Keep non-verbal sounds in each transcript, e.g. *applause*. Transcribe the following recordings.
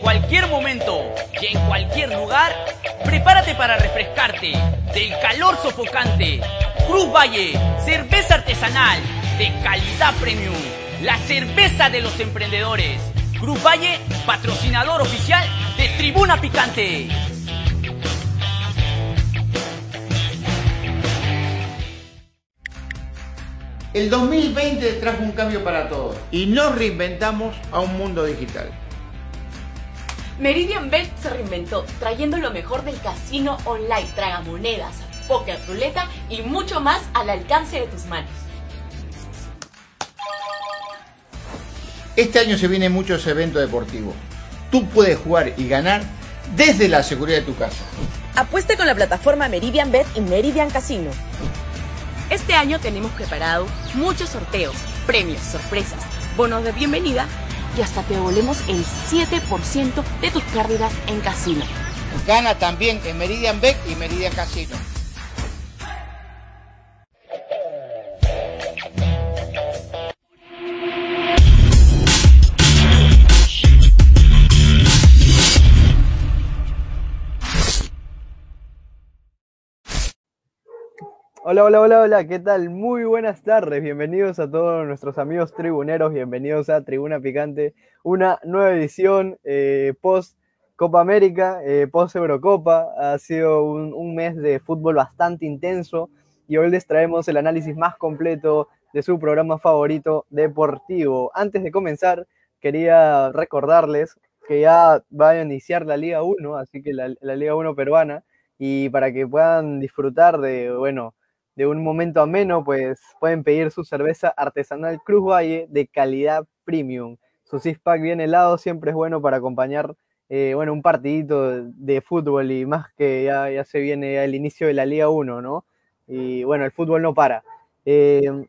Cualquier momento y en cualquier lugar, prepárate para refrescarte del calor sofocante. Cruz Valle, cerveza artesanal de calidad premium, la cerveza de los emprendedores. Cruz Valle, patrocinador oficial de Tribuna Picante. El 2020 trajo un cambio para todos y nos reinventamos a un mundo digital. Meridian Bet se reinventó, trayendo lo mejor del casino online, tragamonedas, poker, ruleta y mucho más al alcance de tus manos. Este año se vienen muchos eventos deportivos. Tú puedes jugar y ganar desde la seguridad de tu casa. Apueste con la plataforma Meridian Bet y Meridian Casino. Este año tenemos preparado muchos sorteos, premios, sorpresas, bonos de bienvenida y hasta te devolvemos el 7% de tus pérdidas en casino. Gana también en Meridian Bet y Meridian Casino. Hola, hola, hola, hola, ¿qué tal? Muy buenas tardes, bienvenidos a todos nuestros amigos tribuneros, bienvenidos a Tribuna Picante, una nueva edición eh, post Copa América, eh, post Eurocopa, ha sido un, un, mes de fútbol bastante intenso y hoy les traemos el análisis más completo de su programa favorito deportivo. Antes de comenzar, quería recordarles que ya va a iniciar la Liga 1, así que la, la Liga 1 peruana, y para que puedan disfrutar de, bueno, de un momento ameno, pues pueden pedir su cerveza artesanal Cruz Valle de calidad premium. Su six pack bien helado siempre es bueno para acompañar eh, bueno, un partidito de, fútbol y más que ya, ya se viene el inicio de la Liga 1, ¿no? Y bueno, el fútbol no para. Eh,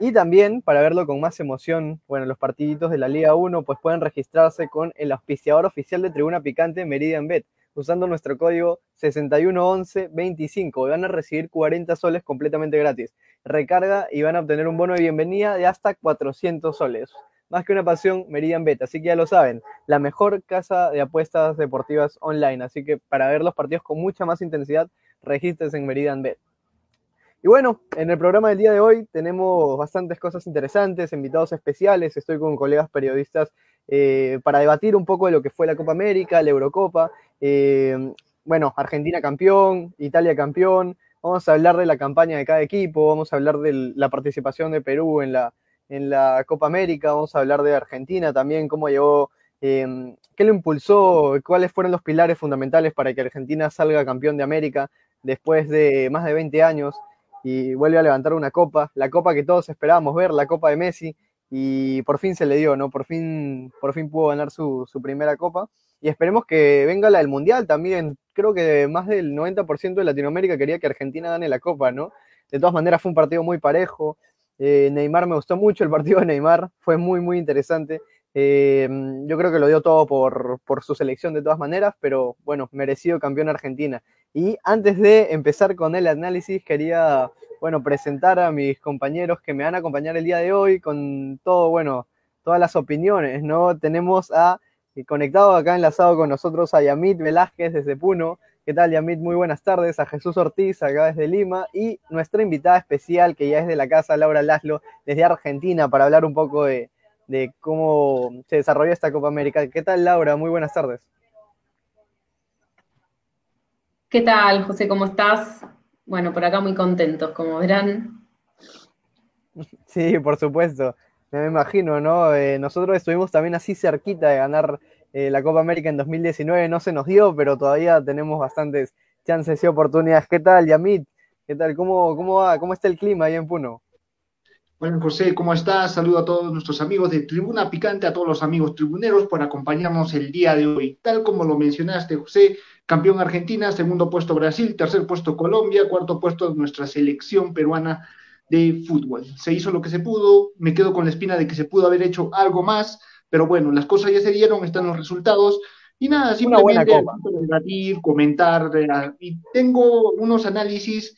y también, para verlo con más emoción, bueno, los partiditos de la Liga 1, pues pueden registrarse con el auspiciador oficial de Tribuna Picante, Meridian Bet usando nuestro código 611125 y van a recibir 40 soles completamente gratis. Recarga y van a obtener un bono de bienvenida de hasta 400 soles. Más que una pasión, Meridian Bet. Así que ya lo saben, la mejor casa de apuestas deportivas online. Así que para ver los partidos con mucha más intensidad, regístrese en Meridian Bet. Y bueno, en el programa del día de hoy tenemos bastantes cosas interesantes, invitados especiales, estoy con colegas periodistas eh, para debatir un poco de lo que fue la Copa América, la Eurocopa, eh, bueno, Argentina campeón, Italia campeón, vamos a hablar de la campaña de cada equipo, vamos a hablar de la participación de Perú en la, en la Copa América, vamos a hablar de Argentina también, cómo llegó, eh, qué lo impulsó, cuáles fueron los pilares fundamentales para que Argentina salga campeón de América después de más de 20 años y vuelve a levantar una copa, la copa que todos esperábamos ver, la copa de Messi, y por fin se le dio, ¿no? Por fin, por fin pudo ganar su, su primera copa. Y esperemos que venga la del Mundial también. Creo que más del 90% de Latinoamérica quería que Argentina gane la copa, ¿no? De todas maneras fue un partido muy parejo. Eh, Neymar me gustó mucho el partido de Neymar, fue muy, muy interesante. Eh, yo creo que lo dio todo por, por su selección de todas maneras, pero bueno, merecido campeón Argentina. Y antes de empezar con el análisis, quería, bueno, presentar a mis compañeros que me van a acompañar el día de hoy con todo, bueno, todas las opiniones, ¿no? Tenemos a, conectado acá enlazado con nosotros, a Yamit Velázquez desde Puno. ¿Qué tal, Yamit? Muy buenas tardes. A Jesús Ortiz, acá desde Lima. Y nuestra invitada especial, que ya es de la casa, Laura Laszlo, desde Argentina, para hablar un poco de, de cómo se desarrolló esta Copa América. ¿Qué tal, Laura? Muy buenas tardes. ¿Qué tal, José? ¿Cómo estás? Bueno, por acá muy contentos, como verán. Sí, por supuesto. Me imagino, ¿no? Eh, nosotros estuvimos también así cerquita de ganar eh, la Copa América en 2019. No se nos dio, pero todavía tenemos bastantes chances y oportunidades. ¿Qué tal, Yamit? ¿Qué tal? ¿Cómo, cómo va? ¿Cómo está el clima ahí en Puno? Bueno, José, ¿cómo estás? Saludo a todos nuestros amigos de Tribuna Picante, a todos los amigos tribuneros por acompañarnos el día de hoy. Tal como lo mencionaste, José, campeón Argentina, segundo puesto Brasil, tercer puesto Colombia, cuarto puesto nuestra selección peruana de fútbol. Se hizo lo que se pudo, me quedo con la espina de que se pudo haber hecho algo más, pero bueno, las cosas ya se dieron, están los resultados. Y nada, simplemente debatir, comentar, y tengo unos análisis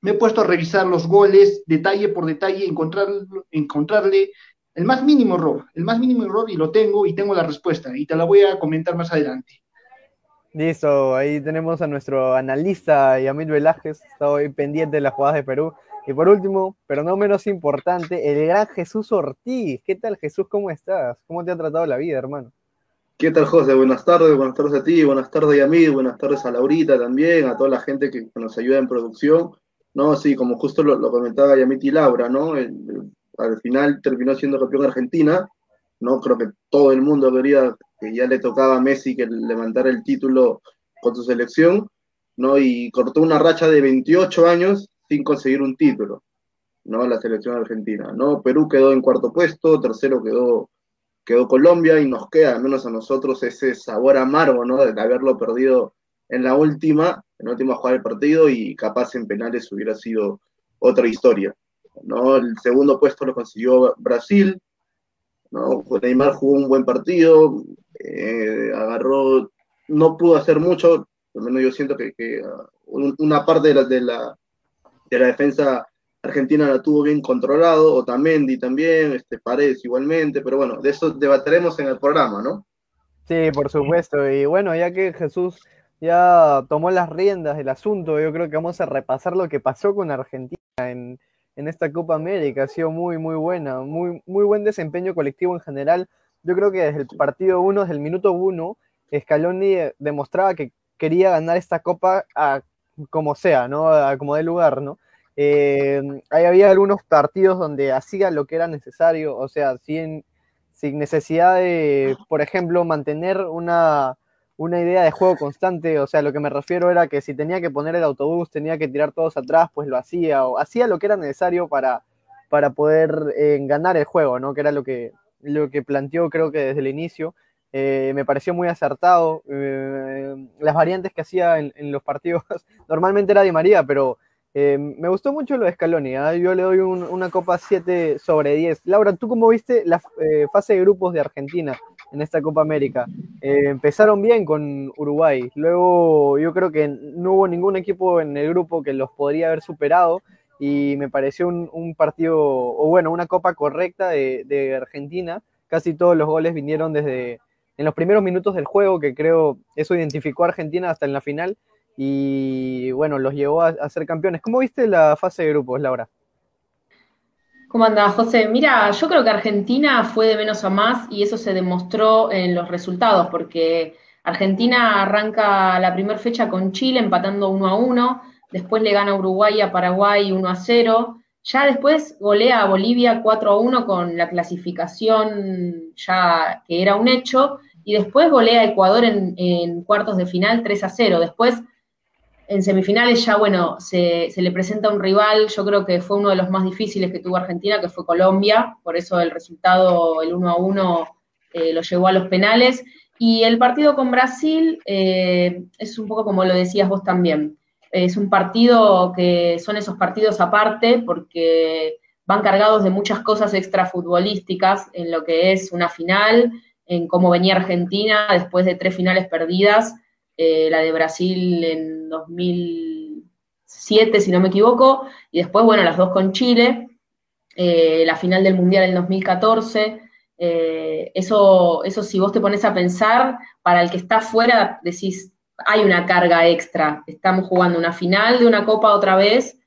me he puesto a revisar los goles detalle por detalle, encontrar, encontrarle el más mínimo error, el más mínimo error y lo tengo y tengo la respuesta y te la voy a comentar más adelante. Listo, ahí tenemos a nuestro analista Yamil Velázquez, está hoy pendiente de las jugadas de Perú. Y por último, pero no menos importante, el gran Jesús Ortiz. ¿Qué tal Jesús? ¿Cómo estás? ¿Cómo te ha tratado la vida, hermano? ¿Qué tal, José? Buenas tardes, buenas tardes a ti, buenas tardes a mí, buenas tardes a Laurita también, a toda la gente que, nos ayuda en producción. No, sí, como justo lo, comentaba Yamit y Laura, ¿no? al final terminó siendo campeón Argentina, ¿no? Creo que todo el mundo quería que ya le tocaba a Messi que levantara el título con su selección, ¿no? Y cortó una racha de 28 años sin conseguir un título, ¿no? La selección argentina, ¿no? Perú quedó en cuarto puesto, tercero quedó, quedó Colombia y nos queda, al menos a nosotros, ese sabor amargo, ¿no? De haberlo perdido en la última, en la última jugada del partido y capaz en penales hubiera sido otra historia. ¿no? El segundo puesto lo consiguió Brasil, ¿no? Neymar jugó un buen partido, eh, agarró, no pudo hacer mucho, al menos yo siento que, uh, una parte de la, de la, de la defensa argentina la tuvo bien controlado, Otamendi también, este, Paredes igualmente, pero bueno, de eso debatiremos en el programa, ¿no? Sí, por supuesto, y bueno, ya que Jesús ya tomó las riendas del asunto, yo creo que vamos a repasar lo que pasó con Argentina en, en esta Copa América. Ha sido muy, muy buena, muy, muy buen desempeño colectivo en general. Yo creo que desde el partido 1, desde el minuto 1, Scaloni demostraba que quería ganar esta Copa a, como sea, ¿no? A, como de lugar, ¿no? Eh, ahí había algunos partidos donde hacía lo que era necesario, o sea, sin, sin necesidad de, por ejemplo, mantener una, una idea de juego constante, o sea, lo que me refiero era que si tenía que poner el autobús, tenía que tirar todos atrás, pues lo hacía, o hacía lo que era necesario para, para poder eh, ganar el juego, ¿no? Que era lo que, lo que planteó creo que desde el inicio. Eh, me pareció muy acertado. Eh, las variantes que hacía en, los partidos, *laughs* normalmente era Di María, pero eh, me gustó mucho lo de Scaloni, ¿ah? yo le doy una copa 7 sobre 10. Laura, ¿tú cómo viste la fase de grupos de Argentina en esta Copa América? Empezaron bien con Uruguay, luego yo creo que no hubo ningún equipo en el grupo que los podría haber superado y me pareció un, partido, o bueno, una copa correcta de, Argentina. Casi todos los goles vinieron desde en los primeros minutos del juego, que creo eso identificó a Argentina hasta en la final y bueno, los llevó a, ser campeones. ¿Cómo viste la fase de grupos, Laura? ¿Cómo andás, José? Mira, yo creo que Argentina fue de menos a más y eso se demostró en los resultados, porque Argentina arranca la primera fecha con Chile empatando 1 a 1, después le gana Uruguay a Paraguay 1 a 0, ya después golea a Bolivia 4 a 1 con la clasificación ya que era un hecho, y después golea a Ecuador en, cuartos de final 3 a 0. Después en semifinales ya, bueno, se, le presenta un rival, yo creo que fue uno de los más difíciles que tuvo Argentina, que fue Colombia, por eso el resultado, el 1 a 1, eh, lo llevó a los penales. Y el partido con Brasil eh, es un poco como lo decías vos también. Es un partido que son esos partidos aparte porque van cargados de muchas cosas extrafutbolísticas en lo que es una final, en cómo venía Argentina después de tres finales perdidas eh, la de Brasil en 2007, si no me equivoco, y después, bueno, las dos con Chile, eh, la final del Mundial en 2014. Eh, eso, eso si vos te pones a pensar, para el que está afuera, decís, hay una carga extra. Estamos jugando una final de una copa otra vez,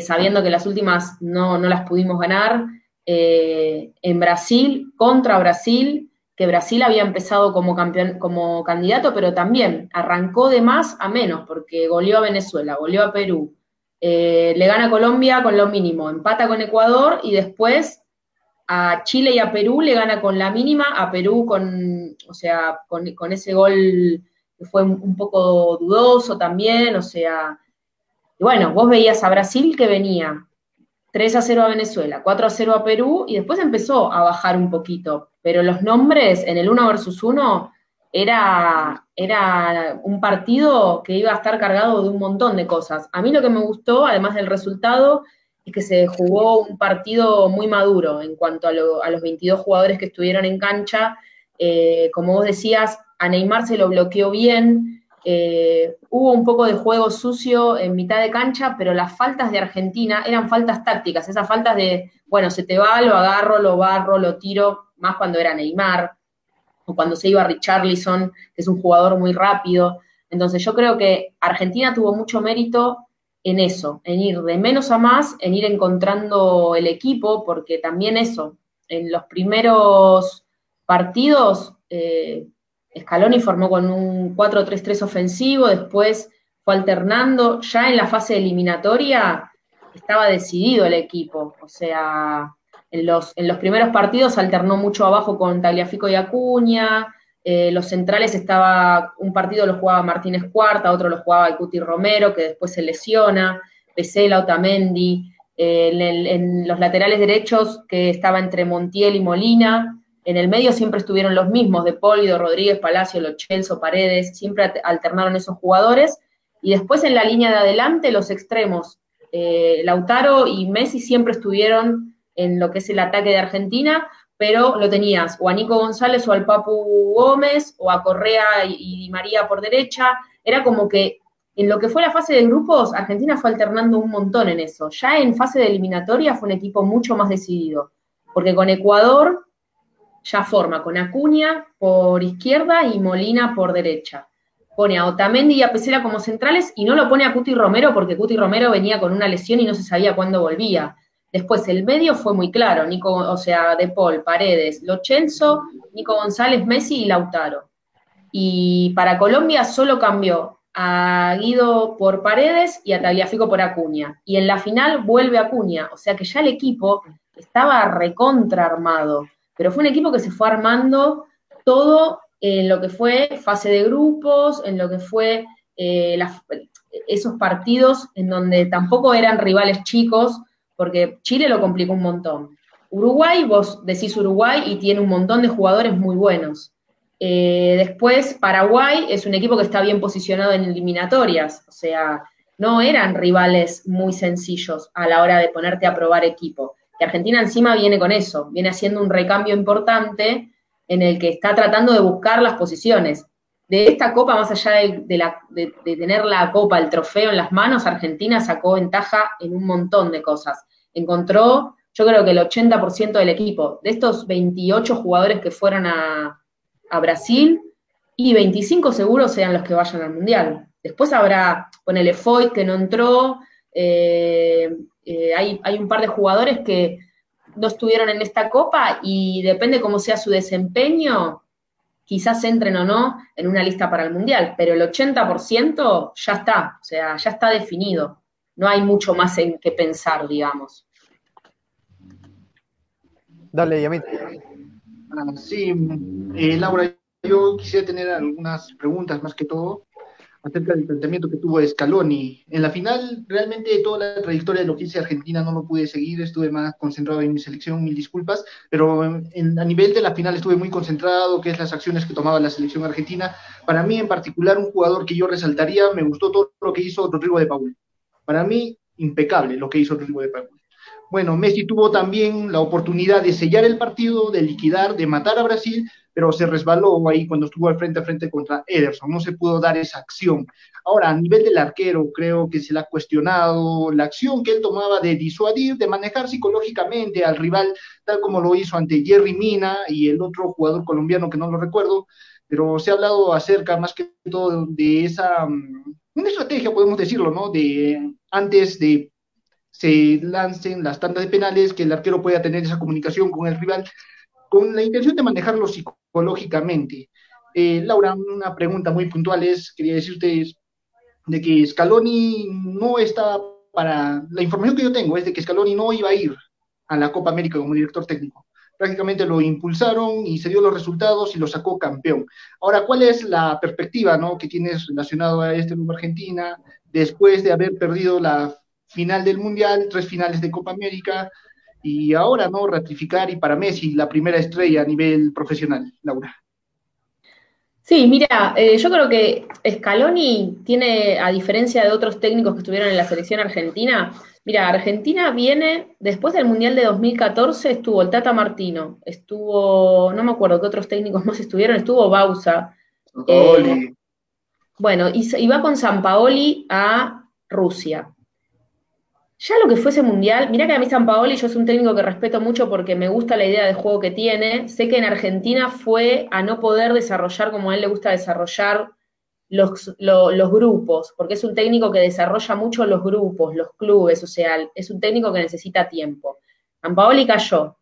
sabiendo que las últimas no, no las pudimos ganar. en Brasil, contra Brasil, que Brasil había empezado como campeón, como candidato, pero también arrancó de más a menos, porque goleó a Venezuela, goleó a Perú, eh, le gana a Colombia con lo mínimo, empata con Ecuador y después a Chile y a Perú le gana con la mínima, a Perú con, o sea, con, con ese gol fue un poco dudoso también, o sea, y bueno, vos veías a Brasil que venía 3 a 0 a Venezuela, 4 a 0 a Perú y después empezó a bajar un poquito. Pero los nombres en el 1 versus 1 era, era un partido que iba a estar cargado de un montón de cosas. A mí lo que me gustó, además del resultado, es que se jugó un partido muy maduro en cuanto a, los 22 jugadores que estuvieron en cancha. Eh, como vos decías, a Neymar se lo bloqueó bien, eh, hubo un poco de juego sucio en mitad de cancha, pero las faltas de Argentina eran faltas tácticas, esas faltas de, bueno, se te va, lo agarro, lo barro, lo tiro, más cuando era Neymar, o cuando se iba Richarlison, que es un jugador muy rápido. Entonces yo creo que Argentina tuvo mucho mérito en eso, en ir de menos a más, en ir encontrando el equipo, porque también eso, en los primeros partidos, eh, Scaloni formó con un 4-3-3 ofensivo, después fue alternando, ya en la fase eliminatoria estaba decidido el equipo, o sea, en los, en los primeros partidos alternó mucho abajo con Tagliafico y Acuña, eh, los centrales estaba, un partido lo jugaba Martínez Cuarta, otro lo jugaba Cuti Romero, que después se lesiona, Pesela, Otamendi, eh, en, los laterales derechos, que estaba entre Montiel y Molina, en el medio siempre estuvieron los mismos, De Polido, Rodríguez, Palacio, Lo Chelso, Paredes, siempre alternaron esos jugadores, y después en la línea de adelante los extremos, eh, Lautaro y Messi siempre estuvieron en lo que es el ataque de Argentina, pero lo tenías o a Nico González o al Papu Gómez o a Correa y, María por derecha. Era como que en lo que fue la fase de grupos, Argentina fue alternando un montón en eso. Ya en fase de eliminatoria fue un equipo mucho más decidido, porque con Ecuador ya forma con Acuña por izquierda y Molina por derecha. Pone a Otamendi y a Pesela como centrales y no lo pone a Cuti Romero porque Cuti Romero venía con una lesión y no se sabía cuándo volvía. Después el medio fue muy claro, Nico, o sea, De Paul, Paredes, Lochelso, Nico González, Messi y Lautaro. Y para Colombia solo cambió a Guido por Paredes y a Tagliafico por Acuña. Y en la final vuelve Acuña, o sea que ya el equipo estaba recontra armado, pero fue un equipo que se fue armando todo en lo que fue fase de grupos, en lo que fue eh, esos partidos en donde tampoco eran rivales chicos, porque Chile lo complicó un montón. Uruguay, vos decís Uruguay y tiene un montón de jugadores muy buenos. Eh, después, Paraguay es un equipo que está bien posicionado en eliminatorias, o sea, no eran rivales muy sencillos a la hora de ponerte a probar equipo. Y Argentina encima viene con eso, viene haciendo un recambio importante en el que está tratando de buscar las posiciones de esta copa, más allá de, tener la copa, el trofeo en las manos, Argentina sacó ventaja en un montón de cosas. Encontró, yo creo que el 80% del equipo, de estos 28 jugadores que fueron a, Brasil, y 25 seguros sean los que vayan al Mundial. Después habrá, ponele Foyt que no entró, eh, eh, hay, hay un par de jugadores que no estuvieron en esta copa y depende cómo sea su desempeño, quizás entren o no en una lista para el Mundial, pero el 80% ya está, o sea, ya está definido. No hay mucho más en qué pensar, digamos. Dale, Yamit. Ah, sí, eh, Laura, yo quisiera tener algunas preguntas más que todo acerca del planteamiento que tuvo Scaloni. En la final, realmente toda la trayectoria de lo que hice Argentina no lo pude seguir, estuve más concentrado en mi selección, mil disculpas, pero en, a nivel de la final estuve muy concentrado, que es las acciones que tomaba la selección argentina. Para mí en particular, un jugador que yo resaltaría, me gustó todo lo que hizo Rodrigo de Paul. Para mí, impecable lo que hizo Rodrigo de Paul. Bueno, Messi tuvo también la oportunidad de sellar el partido, de liquidar, de matar a Brasil, pero se resbaló ahí cuando estuvo al frente a frente contra Ederson, no se pudo dar esa acción. Ahora, a nivel del arquero, creo que se le ha cuestionado la acción que él tomaba de disuadir, de manejar psicológicamente al rival, tal como lo hizo ante Jerry Mina y el otro jugador colombiano que no lo recuerdo, pero se ha hablado acerca más que todo de esa, mm, una estrategia, podemos decirlo, ¿no? De antes de se lancen las tandas de penales, que el arquero pueda tener esa comunicación con el rival, con la intención de manejarlo psicológicamente. Eh, Laura, una pregunta muy puntual es, quería decir ustedes, de que Scaloni no está para, la información que yo tengo es de que Scaloni no iba a ir a la Copa América como director técnico. Prácticamente lo impulsaron y se dio los resultados y lo sacó campeón. Ahora, ¿cuál es la perspectiva ¿no? que tienes relacionado a este grupo Argentina después de haber perdido la final del Mundial, tres finales de Copa América, y ahora, ¿no? Ratificar y para Messi la primera estrella a nivel profesional, Laura. Sí, mira, eh, yo creo que Scaloni tiene, a diferencia de otros técnicos que estuvieron en la selección argentina, mira, Argentina viene, después del Mundial de 2014 estuvo el Tata Martino, estuvo, no me acuerdo qué otros técnicos más estuvieron, estuvo Bausa. Eh, bueno, y, va con San Paoli a Rusia. Ya lo que fue ese mundial, mira que a mí San Paoli yo es un técnico que respeto mucho porque me gusta la idea de juego que tiene. Sé que en Argentina fue a no poder desarrollar como a él le gusta desarrollar los, los grupos, porque es un técnico que desarrolla mucho los grupos, los clubes, o sea, es un técnico que necesita tiempo. San Paoli cayó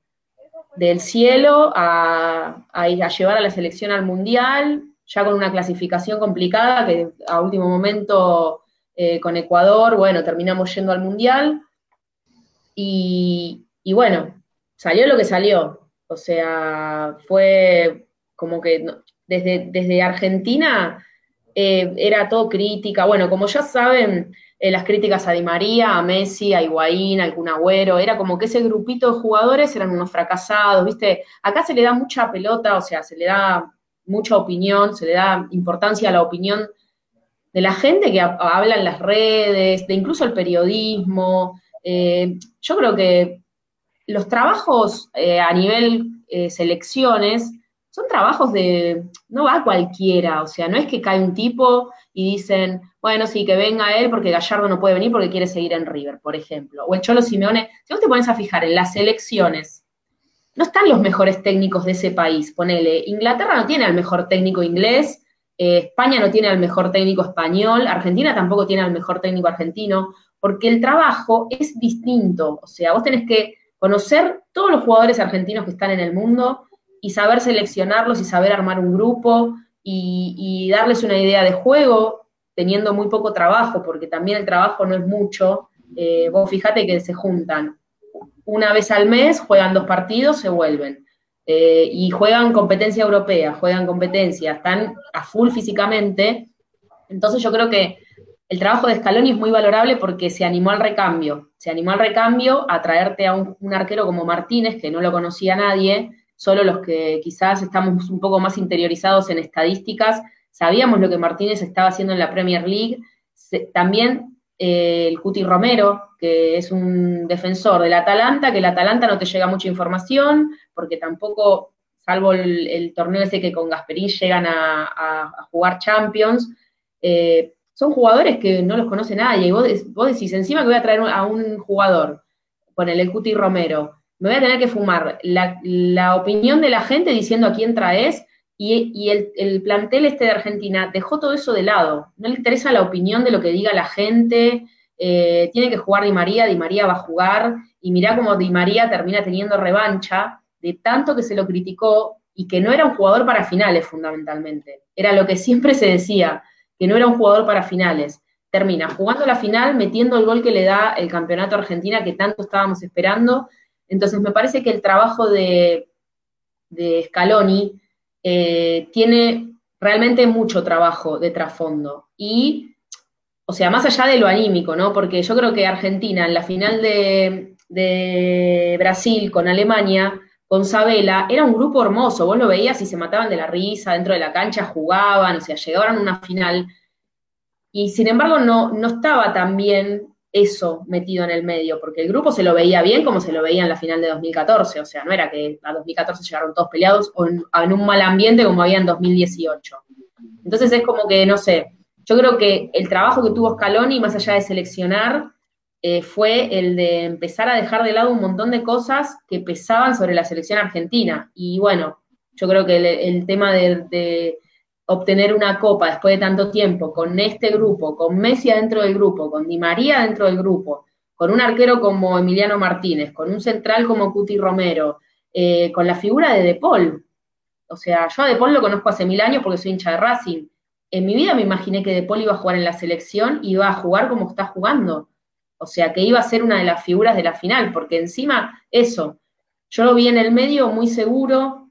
del cielo a, a, a llevar a la selección al mundial, ya con una clasificación complicada que a último momento eh, con Ecuador, bueno, terminamos yendo al Mundial y, bueno, salió lo que salió. O sea, fue como que desde, desde Argentina eh, era todo crítica. Bueno, como ya saben, eh, las críticas a Di María, a Messi, a Higuaín, a Kun Agüero, era como que ese grupito de jugadores eran unos fracasados, ¿viste? Acá se le da mucha pelota, o sea, se le da mucha opinión, se le da importancia a la opinión de la gente que habla en las redes, de incluso el periodismo. Eh, yo creo que los trabajos eh, a nivel eh, selecciones son trabajos de, no va cualquiera, o sea, no es que cae un tipo y dicen, bueno, sí, que venga él porque Gallardo no puede venir porque quiere seguir en River, por ejemplo. O el Cholo Simeone, si vos te pones a fijar en las selecciones no están los mejores técnicos de ese país. Ponele, Inglaterra no tiene al mejor técnico inglés, eh, España no tiene al mejor técnico español, Argentina tampoco tiene al mejor técnico argentino, porque el trabajo es distinto. O sea, vos tenés que conocer todos los jugadores argentinos que están en el mundo y saber seleccionarlos y saber armar un grupo y, darles una idea de juego teniendo muy poco trabajo, porque también el trabajo no es mucho. Eh, vos fíjate que se juntan una vez al mes, juegan dos partidos, se vuelven. Eh, y juegan competencia europea, juegan competencia, están a full físicamente. Entonces yo creo que el trabajo de Scaloni es muy valorable porque se animó al recambio, se animó al recambio a traerte a un, un arquero como Martínez, que no lo conocía nadie, solo los que quizás estamos un poco más interiorizados en estadísticas, sabíamos lo que Martínez estaba haciendo en la Premier League, también eh, el Cuti Romero, que es un defensor del Atalanta, que el Atalanta no te llega mucha información, porque tampoco, salvo el, torneo ese que con Gasperín llegan a, jugar Champions, eh, son jugadores que no los conoce nadie. Y vos, vos, decís, encima que voy a traer a un jugador, con el Cuti Romero, me voy a tener que fumar la, la opinión de la gente diciendo a quién traes y, el, plantel este de Argentina dejó todo eso de lado. No le interesa la opinión de lo que diga la gente. Eh, tiene que jugar Di María, Di María va a jugar. Y mirá cómo Di María termina teniendo revancha de tanto que se lo criticó y que no era un jugador para finales fundamentalmente. Era lo que siempre se decía, que no era un jugador para finales. Termina jugando la final, metiendo el gol que le da el campeonato Argentina que tanto estábamos esperando. Entonces me parece que el trabajo de, de Scaloni eh, tiene realmente mucho trabajo de trasfondo. Y, o sea, más allá de lo anímico, ¿no? Porque yo creo que Argentina en la final de, Brasil con Alemania, con Sabela, era un grupo hermoso, vos lo veías y se mataban de la risa, dentro de la cancha jugaban, o sea, llegaban a una final. Y sin embargo no, no estaba tan bien eso metido en el medio, porque el grupo se lo veía bien como se lo veía en la final de 2014, o sea, no era que a 2014 llegaron todos peleados o en, un mal ambiente como había en 2018. Entonces es como que, no sé, yo creo que el trabajo que tuvo Scaloni, más allá de seleccionar, eh, fue el de empezar a dejar de lado un montón de cosas que pesaban sobre la selección argentina. Y bueno, yo creo que el, tema de obtener una copa después de tanto tiempo con este grupo, con Messi dentro del grupo, con Di María dentro del grupo, con un arquero como Emiliano Martínez, con un central como Cuti Romero, eh, con la figura de De Paul. O sea, yo a De Paul lo conozco hace mil años porque soy hincha de Racing. En mi vida me imaginé que De Paul iba a jugar en la selección y iba a jugar como está jugando. O sea, que iba a ser una de las figuras de la final, porque encima eso, yo lo vi en el medio muy seguro,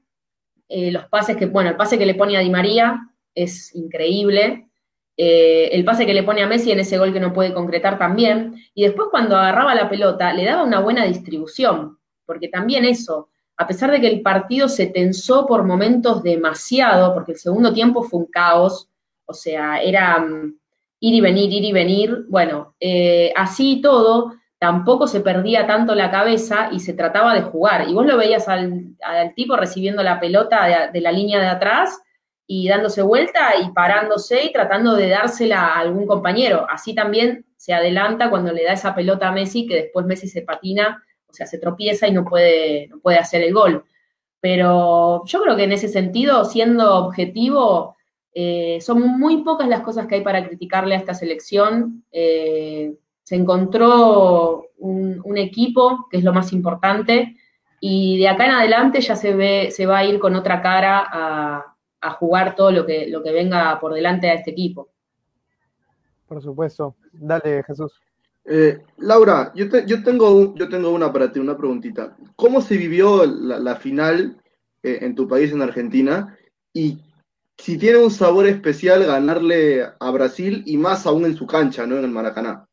eh, los pases que, bueno, el pase que le pone a Di María es increíble, eh, el pase que le pone a Messi en ese gol que no puede concretar también, y después cuando agarraba la pelota le daba una buena distribución, porque también eso, a pesar de que el partido se tensó por momentos demasiado, porque el segundo tiempo fue un caos, o sea, era mm, ir y venir, ir y venir, bueno, eh, así y todo, tampoco se perdía tanto la cabeza y se trataba de jugar. Y vos lo veías al, tipo recibiendo la pelota de, la línea de atrás y dándose vuelta y parándose y tratando de dársela a algún compañero. Así también se adelanta cuando le da esa pelota a Messi, que después Messi se patina, o sea, se tropieza y no puede, no puede hacer el gol. Pero yo creo que en ese sentido, siendo objetivo, eh, son muy pocas las cosas que hay para criticarle a esta selección. Eh, se encontró un, equipo, que es lo más importante, y de acá en adelante ya se, ve, se va a ir con otra cara a, jugar todo lo que, lo que venga por delante a este equipo. Por supuesto. Dale, Jesús. Eh, Laura, yo, yo, tengo, yo tengo una para ti, una preguntita. ¿Cómo se vivió la, final eh, en tu país, en Argentina? Y si tiene un sabor especial ganarle a Brasil y más aún en su cancha, ¿no? En el Maracaná.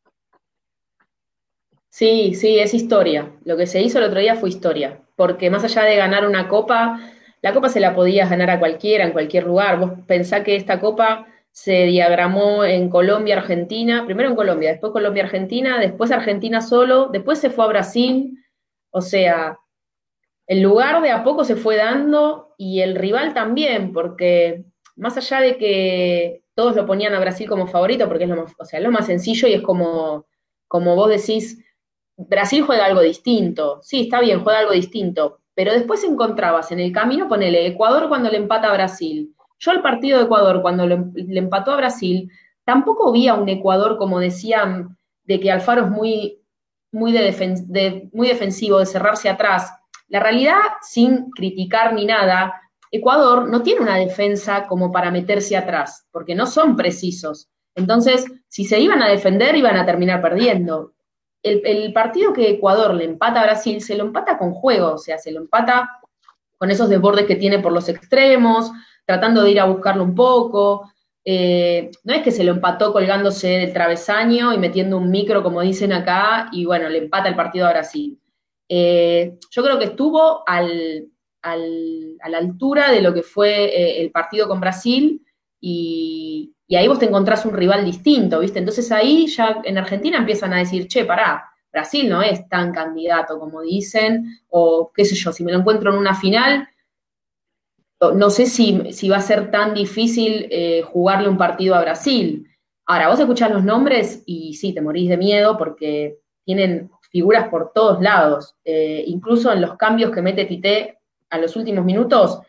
Sí, sí, es historia. Lo que se hizo el otro día fue historia, porque más allá de ganar una copa, la copa se la podías ganar a cualquiera, en cualquier lugar. Vos pensá que esta copa se diagramó en Colombia, Argentina, primero en Colombia, después Colombia, Argentina, después Argentina solo, después se fue a Brasil, o sea, el lugar de a poco se fue dando y el rival también, porque más allá de que todos lo ponían a Brasil como favorito, porque es lo más, o sea, lo más sencillo y es como, como vos decís, Brasil juega algo distinto. Sí, está bien, juega algo distinto. Pero después encontrabas en el camino, ponele Ecuador cuando le empata a Brasil. Yo al partido de Ecuador cuando le, empató a Brasil, tampoco vi a un Ecuador, como decían, de que Alfaro es muy, muy, muy defensivo, de cerrarse atrás. La realidad, sin criticar ni nada, Ecuador no tiene una defensa como para meterse atrás, porque no son precisos. Entonces, si se iban a defender, iban a terminar perdiendo el, partido que Ecuador le empata a Brasil, se lo empata con juego, o sea, se lo empata con esos desbordes que tiene por los extremos, tratando de ir a buscarlo un poco. Eh, no es que se lo empató colgándose del travesaño y metiendo un micro, como dicen acá, y bueno, le empata el partido a Brasil. Eh, yo creo que estuvo a la altura de lo que fue eh, el partido con Brasil y, y ahí vos te encontrás un rival distinto, ¿viste? Entonces ahí ya en Argentina empiezan a decir, che, pará, Brasil no es tan candidato como dicen, o qué sé yo, si me lo encuentro en una final, no sé si, si va a ser tan difícil eh, jugarle un partido a Brasil. Ahora, vos escuchás los nombres y sí, te morís de miedo porque tienen figuras por todos lados. Eh, incluso en los cambios que mete Tite a los últimos minutos,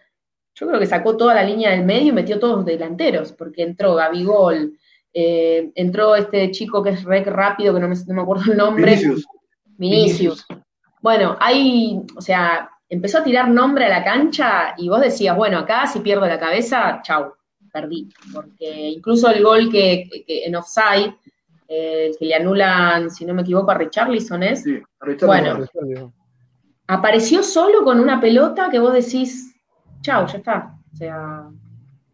yo creo que sacó toda la línea del medio y metió todos los delanteros, porque entró Gabigol, eh, entró este chico que es rec rápido, que no me, no me acuerdo el nombre. Vinicius. Vinicius. Bueno, ahí, o sea, empezó a tirar nombre a la cancha y vos decías, bueno, acá si pierdo la cabeza, chau, perdí. Porque incluso el gol que, en offside, eh, que le anulan, si no me equivoco, a Richarlison es. Sí, a Bueno, apareció solo con una pelota que vos decís, chau, ya está. O sea,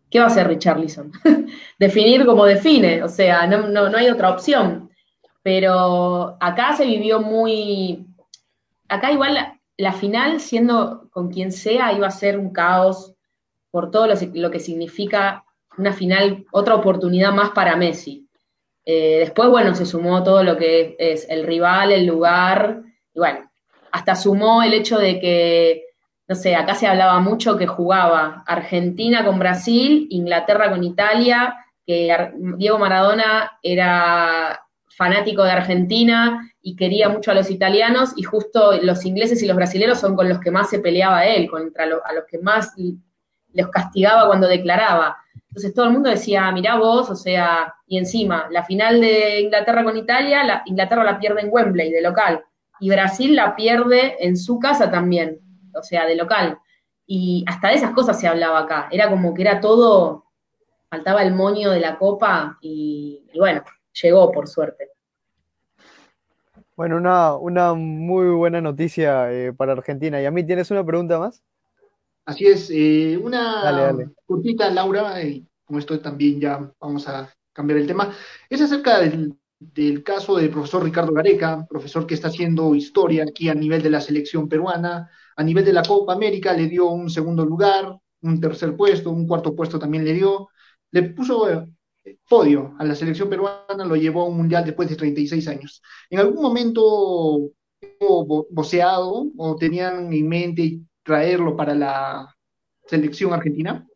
¿qué va a hacer Richarlison? *laughs* Definir como define, o sea, no, no, hay otra opción. Pero acá se vivió muy. Acá igual la, final, siendo con quien sea, iba a ser un caos por todo lo, que significa una final, otra oportunidad más para Messi. Eh, después, bueno, se sumó todo lo que es el rival, el lugar, y bueno, hasta sumó el hecho de que no sé, acá se hablaba mucho que jugaba Argentina con Brasil, Inglaterra con Italia, que Diego Maradona era fanático de Argentina y quería mucho a los italianos y justo los ingleses y los brasileños son con los que más se peleaba él, contra a los que más los castigaba cuando declaraba. Entonces todo el mundo decía, mirá vos, o sea, y encima, la final de Inglaterra con Italia, la, Inglaterra la pierde en Wembley, de local, y Brasil la pierde en su casa también o sea, de local. Y hasta de esas cosas se hablaba acá. Era como que era todo, faltaba el moño de la copa y, bueno, llegó por suerte. Bueno, una, una muy buena noticia eh, para Argentina. ¿Y a mí tienes una pregunta más? Así es, eh, una cortita, Laura, y como esto también ya vamos a cambiar el tema. Es acerca del, del caso del profesor Ricardo Gareca, profesor que está haciendo historia aquí a nivel de la selección peruana, a nivel de la Copa América le dio un segundo lugar, un tercer puesto, un cuarto puesto también le dio. Le puso eh, podio a la selección peruana, lo llevó a un mundial después de 36 años. ¿En algún momento voceado o tenían en mente traerlo para la selección argentina?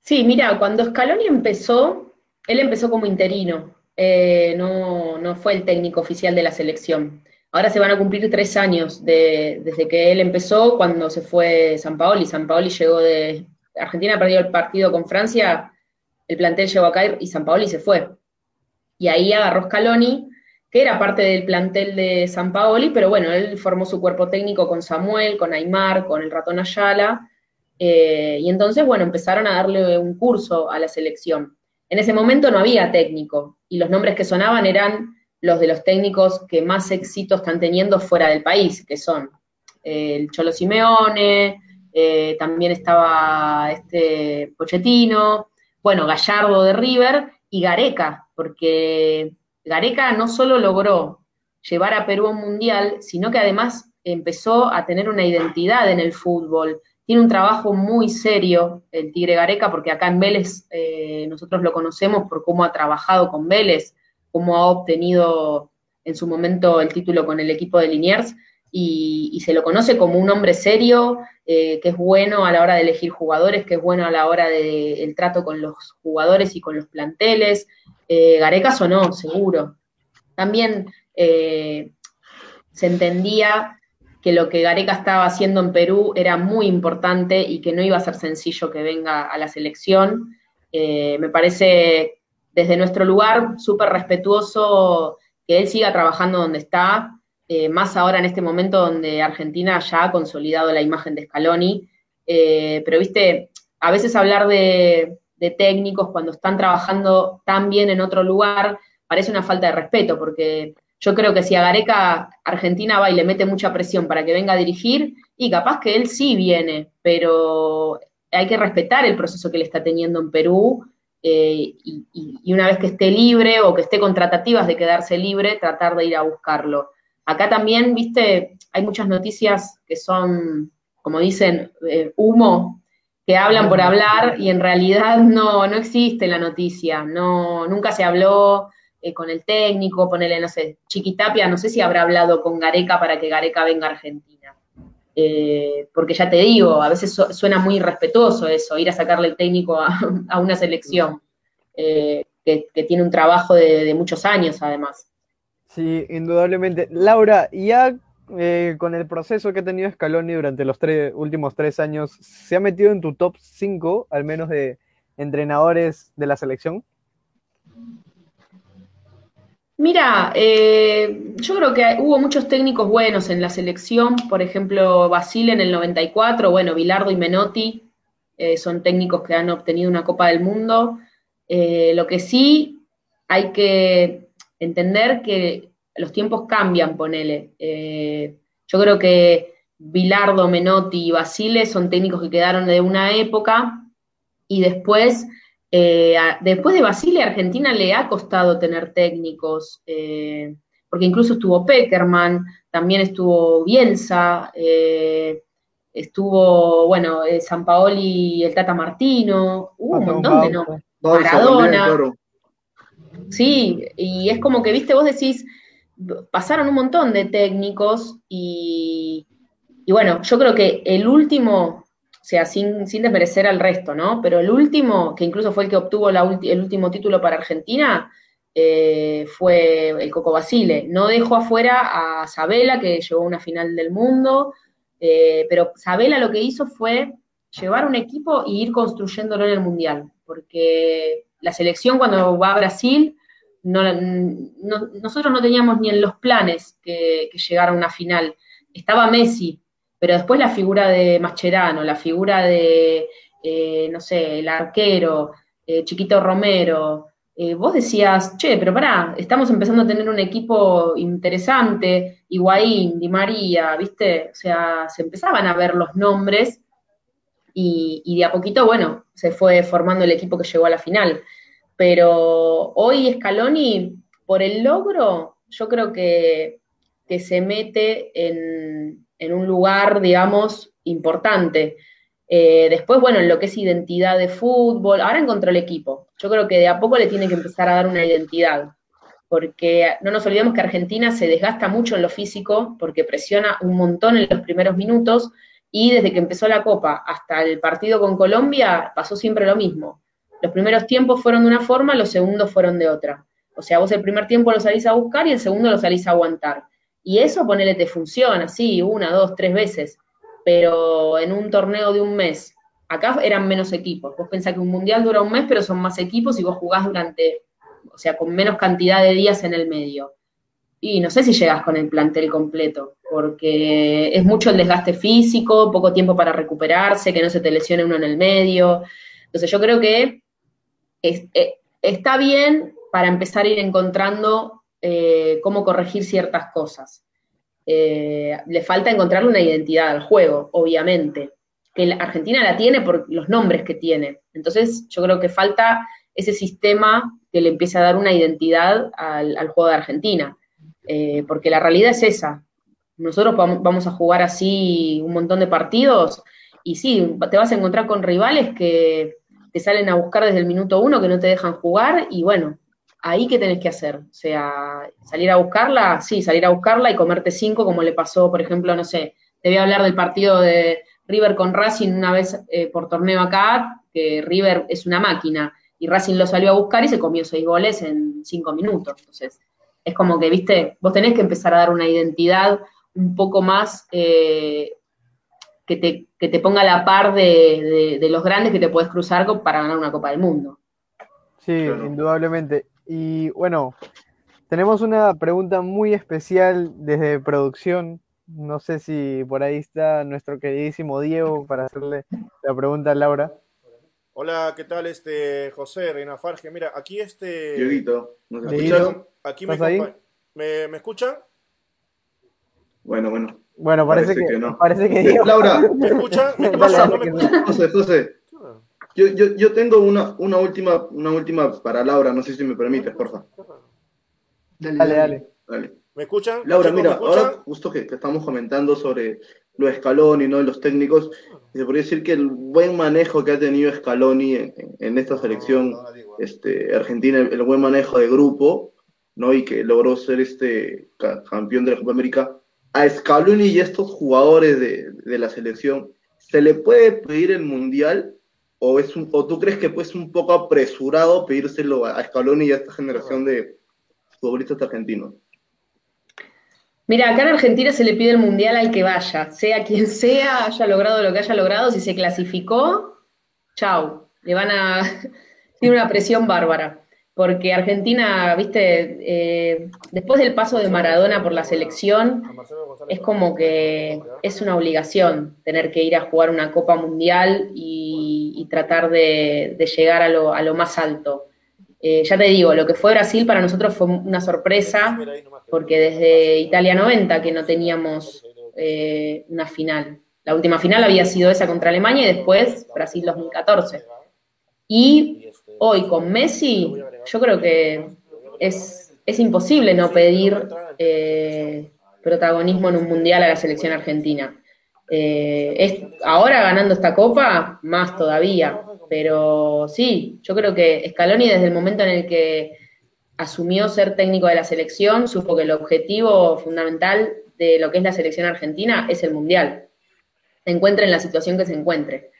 Sí, mira, cuando Scaloni empezó, él empezó como interino, eh, no, no fue el técnico oficial de la selección. Ahora se van a cumplir tres años desde que él empezó, cuando se fue San Paoli. San Paoli llegó de. Argentina perdió el partido con Francia, el plantel llegó a caer y San Paoli se fue. Y ahí agarró Scaloni, que era parte del plantel de San Paoli, pero bueno, él formó su cuerpo técnico con Samuel, con Aymar, con el ratón Ayala. Eh, y entonces, bueno, empezaron a darle un curso a la selección. En ese momento no había técnico y los nombres que sonaban eran los de los técnicos que más éxito están teniendo fuera del país, que son eh, el Cholo Simeone, eh, también estaba este Pochettino, bueno, Gallardo de River y Gareca, porque Gareca no solo logró llevar a Perú a un mundial, sino que además empezó a tener una identidad en el fútbol. Tiene un trabajo muy serio el Tigre Gareca, porque acá en Vélez eh, nosotros lo conocemos por cómo ha trabajado con Vélez, cómo ha obtenido en su momento el título con el equipo de Liniers y, se lo conoce como un hombre serio, eh, que es bueno a la hora de elegir jugadores, que es bueno a la hora del trato con los jugadores y con los planteles. Eh, Gareca sonó, seguro. También eh, se entendía que lo que Gareca estaba haciendo en Perú era muy importante y que no iba a ser sencillo que venga a la selección. me parece desde nuestro lugar súper respetuoso que él siga trabajando donde está, eh, más ahora en este momento donde Argentina ya ha consolidado la imagen de Scaloni. Eh, pero, viste, a veces hablar de, técnicos cuando están trabajando tan bien en otro lugar parece una falta de respeto, porque yo creo que si a Gareca Argentina va y le mete mucha presión para que venga a dirigir, y capaz que él sí viene, pero hay que respetar el proceso que le está teniendo en Perú eh, y, una vez que esté libre o que esté con tratativas de quedarse libre, tratar de ir a buscarlo. Acá también, viste, hay muchas noticias que son, como dicen, eh, humo, que hablan por hablar y en realidad *laughs* no, no existe la noticia, no, nunca se habló eh, con el técnico, ponele, no sé, Chiquitapia, no sé si habrá hablado con Gareca para que Gareca venga a Argentina. Eh, porque ya te digo, a veces suena muy irrespetuoso eso, ir a sacarle el técnico a, *laughs* una selección eh, que, tiene un trabajo de, muchos años además. Sí, indudablemente. Laura, ya eh, con el proceso que ha tenido Scaloni durante los últimos tres años, ¿se ha metido en tu top 5 al menos de entrenadores de la selección? Mira, eh, yo creo que hubo muchos técnicos buenos en la selección, por ejemplo, Basile en el 94, bueno, Bilardo y Menotti eh, son técnicos que han obtenido una Copa del Mundo. Eh, lo que sí hay que entender que los tiempos cambian, ponele. yo creo que Bilardo, Menotti y Basile son técnicos que quedaron de una época y después eh, después de Basile, Argentina le ha costado tener técnicos, eh, porque incluso estuvo Peckerman, también estuvo Bielsa, eh, estuvo, bueno, San Paoli y el Tata Martino, hubo un montón de nombres. Maradona. Sí, y es como que, viste, vos decís, pasaron un montón de técnicos y, y bueno, yo creo que el último sea, sin, sin desmerecer al resto, ¿no? Pero el último, que incluso fue el que obtuvo el último título para Argentina, eh, fue el Coco Basile. No dejó afuera a Sabela, que llegó a una final del mundo, eh, pero Sabela lo que hizo fue llevar un equipo y ir construyéndolo en el Mundial, porque la selección cuando va a Brasil, nosotros no teníamos ni en los planes que, que llegara a una final. Estaba Messi, pero después la figura de Mascherano, la figura de, eh, no sé, el arquero, eh, Chiquito Romero, eh, vos decías, che, pero pará, estamos empezando a tener un equipo interesante, Higuaín, Di María, ¿viste? O sea, se empezaban a ver los nombres y, y de a poquito, bueno, se fue formando el equipo que llegó a la final. Pero hoy Scaloni, por el logro, yo creo que, que se mete en, en un lugar, digamos, importante. Eh, después, bueno, en lo que es identidad de fútbol, ahora encontró el equipo. Yo creo que de a poco le tiene que empezar a dar una identidad, porque no nos olvidemos que Argentina se desgasta mucho en lo físico, porque presiona un montón en los primeros minutos, Y desde que empezó la Copa hasta el partido con Colombia pasó siempre lo mismo. Los primeros tiempos fueron de una forma, los segundos fueron de otra. O sea, vos el primer tiempo lo salís a buscar y el segundo lo salís a aguantar. Y eso, ponele, te funciona, sí, una, dos, tres veces. Pero en un torneo de un mes, acá eran menos equipos. Vos pensás que un mundial dura un mes, pero son más equipos y vos jugás durante, o sea, con menos cantidad de días en el medio. Y no sé si llegas con el plantel completo, porque es mucho el desgaste físico, poco tiempo para recuperarse, que no se te lesione uno en el medio. Entonces yo creo que eh, está bien para empezar a ir encontrando eh, cómo corregir ciertas cosas. Eh, le falta encontrarle una identidad al juego, obviamente, que la Argentina la tiene por los nombres que tiene. Entonces yo creo que falta ese sistema que le empiece a dar una identidad al, juego de Argentina, porque la realidad es esa. Nosotros vamos a jugar así un montón de partidos y sí, te vas a encontrar con rivales que te salen a buscar desde el minuto uno, que no te dejan jugar, y bueno, ahí qué tenés que hacer. O sea, salir a buscarla, sí, salir a buscarla y comerte cinco, como le pasó, por ejemplo, no sé, te voy a hablar del partido de River con Racing una vez eh, por torneo acá, que River es una máquina, y Racing lo salió a buscar y se comió seis goles en cinco minutos. Entonces, es como que, viste, vos tenés que empezar a dar una identidad un poco más eh, que te, que te ponga a la par de, los grandes que te puedes cruzar para ganar una Copa del Mundo. Sí, indudablemente. Y bueno, tenemos una pregunta muy especial desde producción. No sé si por ahí está nuestro queridísimo Diego para hacerle la pregunta a Laura. Hola, ¿qué tal este José Reina Farge? Mira, aquí este. Dieguito, ¿nos escuchan? Aquí me, ahí? ¿Me, ¿Me escuchan? Bueno, bueno. Bueno, parece, que, no. Parece que Diego... *laughs* Laura, ¿me escucha? *laughs* ¿Me? José, José. Yo, yo, yo tengo una, una, última, una última para Laura, no sé si me permites, por favor. Dale, dale. dale. ¿Me escuchan? Laura, mira, ahora justo que, estamos comentando sobre lo Scaloni, ¿no? Los técnicos, se podría decir que el buen manejo que ha tenido Scaloni en, en esta selección este, argentina, el, buen manejo de grupo, ¿no? Y que logró ser este campeón de la Copa América, a Scaloni y a estos jugadores de, la selección, ¿se le puede pedir el Mundial? ¿O, es un, tú crees que pues un poco apresurado pedírselo a Scaloni y a esta generación de futbolistas argentinos? Mira, acá en Argentina se le pide el mundial al que vaya, sea quien sea, haya logrado lo que haya logrado, si se clasificó, chau, le van a. *laughs* tiene una presión bárbara porque Argentina, viste, eh, después del paso de Maradona por la selección, es como que es una obligación tener que ir a jugar una Copa Mundial y, tratar de, llegar a lo, más alto. Eh, ya te digo, lo que fue Brasil para nosotros fue una sorpresa, porque desde Italia 90 que no teníamos eh, una final. La última final había sido esa contra Alemania y después Brasil 2014. Y hoy con Messi, yo creo que es, es imposible no pedir eh, protagonismo en un mundial a la selección argentina. Eh, es, ahora ganando esta copa, más todavía. Pero sí, yo creo que Scaloni desde el momento en el que asumió ser técnico de la selección, supo que el objetivo fundamental de lo que es la selección argentina es el mundial. Se encuentre en la situación que se encuentre.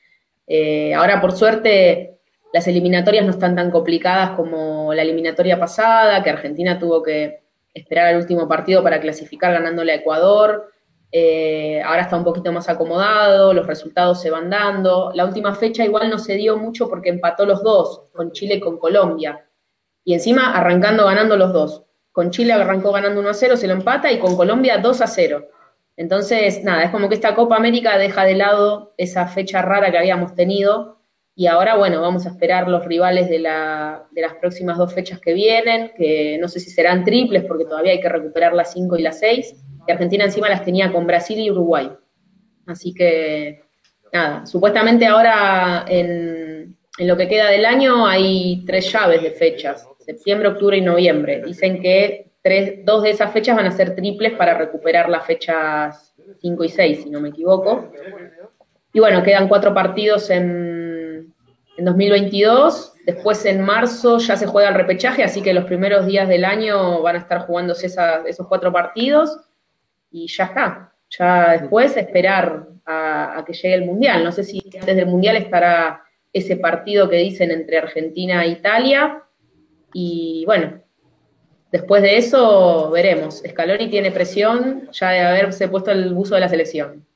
Eh, ahora, por suerte, las eliminatorias no están tan complicadas como la eliminatoria pasada, que Argentina tuvo que esperar al último partido para clasificar ganándole a Ecuador. Eh, ahora está un poquito más acomodado, los resultados se van dando. La última fecha igual no se dio mucho porque empató los dos, con Chile y con Colombia. Y encima arrancando ganando los dos. Con Chile arrancó ganando 1 a 0, se lo empata, y con Colombia 2 a 0. Entonces, nada, es como que esta Copa América deja de lado esa fecha rara que habíamos tenido y ahora, bueno, vamos a esperar los rivales de, las próximas dos fechas que vienen, que no sé si serán triples porque todavía hay que recuperar las cinco y las seis. Y Argentina encima las tenía con Brasil y Uruguay. Así que, nada, supuestamente ahora en, lo que queda del año hay tres llaves de fechas, septiembre, octubre y noviembre. Dicen que tres, dos de esas fechas van a ser triples para recuperar las fechas 5 y 6, si no me equivoco. Y bueno, quedan cuatro partidos en en 2022. Después en marzo ya se juega el repechaje, así que los primeros días del año van a estar jugándose esos cuatro partidos y ya está. Ya después esperar a, que llegue el Mundial. No sé si antes del Mundial estará ese partido que dicen entre Argentina e Italia. Y bueno, después de eso veremos. Scaloni tiene presión ya de haberse puesto el buzo de la selección.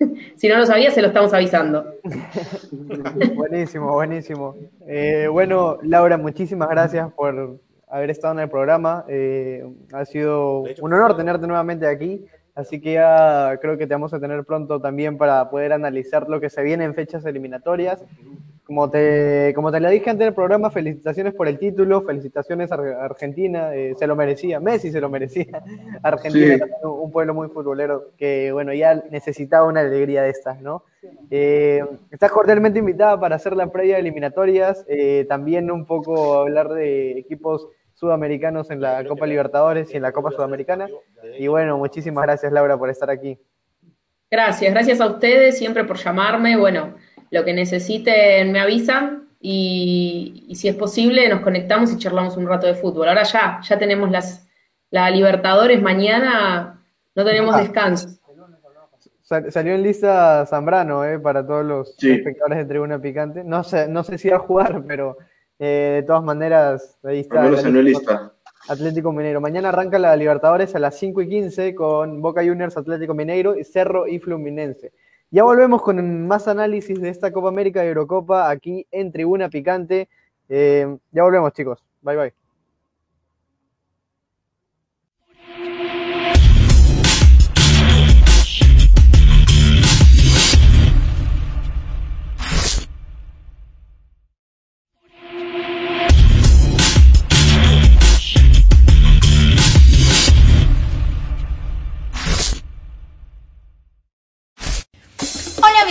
*laughs* si no lo sabía, se lo estamos avisando. *laughs* buenísimo, buenísimo. Eh, bueno, Laura, muchísimas gracias por haber estado en el programa. Eh, ha sido un honor tenerte nuevamente aquí. Así que ya creo que te vamos a tener pronto también para poder analizar lo que se viene en fechas eliminatorias. Como te, como te lo dije antes del programa, felicitaciones por el título, felicitaciones a Argentina, eh, se lo merecía, Messi se lo merecía. *laughs* Argentina, un pueblo muy futbolero que, bueno, ya necesitaba una alegría de estas, ¿no? Eh, estás cordialmente invitada para hacer la previa de eliminatorias, eh, también un poco hablar de equipos sudamericanos en la Copa Libertadores y en la Copa Sudamericana. Y bueno, muchísimas gracias Laura por estar aquí. Gracias, gracias a ustedes siempre por llamarme. Bueno, lo que necesiten me avisan y, si es posible nos conectamos y charlamos un rato de fútbol. Ahora ya, ya tenemos las la Libertadores, mañana no tenemos ah. descanso. Salió en lista Zambrano, eh, para todos los espectadores de Tribuna Picante. No sé, no sé si va a jugar, pero eh, de todas maneras, ahí está. Atlético Mineiro. Mañana arranca la Libertadores a las 5 y 15 con Boca Juniors, Atlético Mineiro, y Cerro y Fluminense. Ya volvemos con más análisis de esta Copa América y Eurocopa aquí en Tribuna Picante. Eh, ya volvemos, chicos. Bye bye.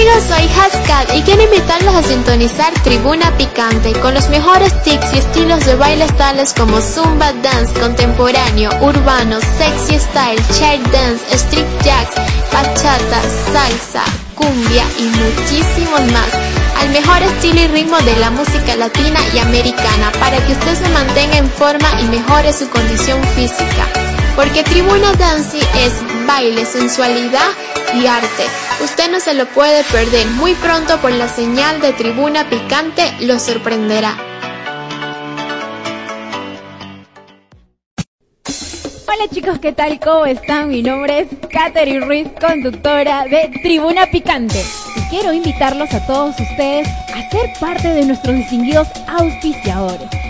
Amigos, soy Hascat y quiero invitarlos a sintonizar Tribuna Picante con los mejores tics y estilos de bailes tales como Zumba Dance, contemporáneo, urbano, sexy style, chair dance, street jacks, bachata, salsa, cumbia y muchísimos más al mejor estilo y ritmo de la música latina y americana para que usted se mantenga en forma y mejore su condición física. Porque Tribuna Dance es baile, sensualidad y arte. Usted no se lo puede perder. Muy pronto por la señal de Tribuna Picante lo sorprenderá. Hola chicos, ¿qué tal? ¿Cómo están? Mi nombre es Katherine Ruiz, conductora de Tribuna Picante. Y quiero invitarlos a todos ustedes a ser parte de nuestros distinguidos auspiciadores.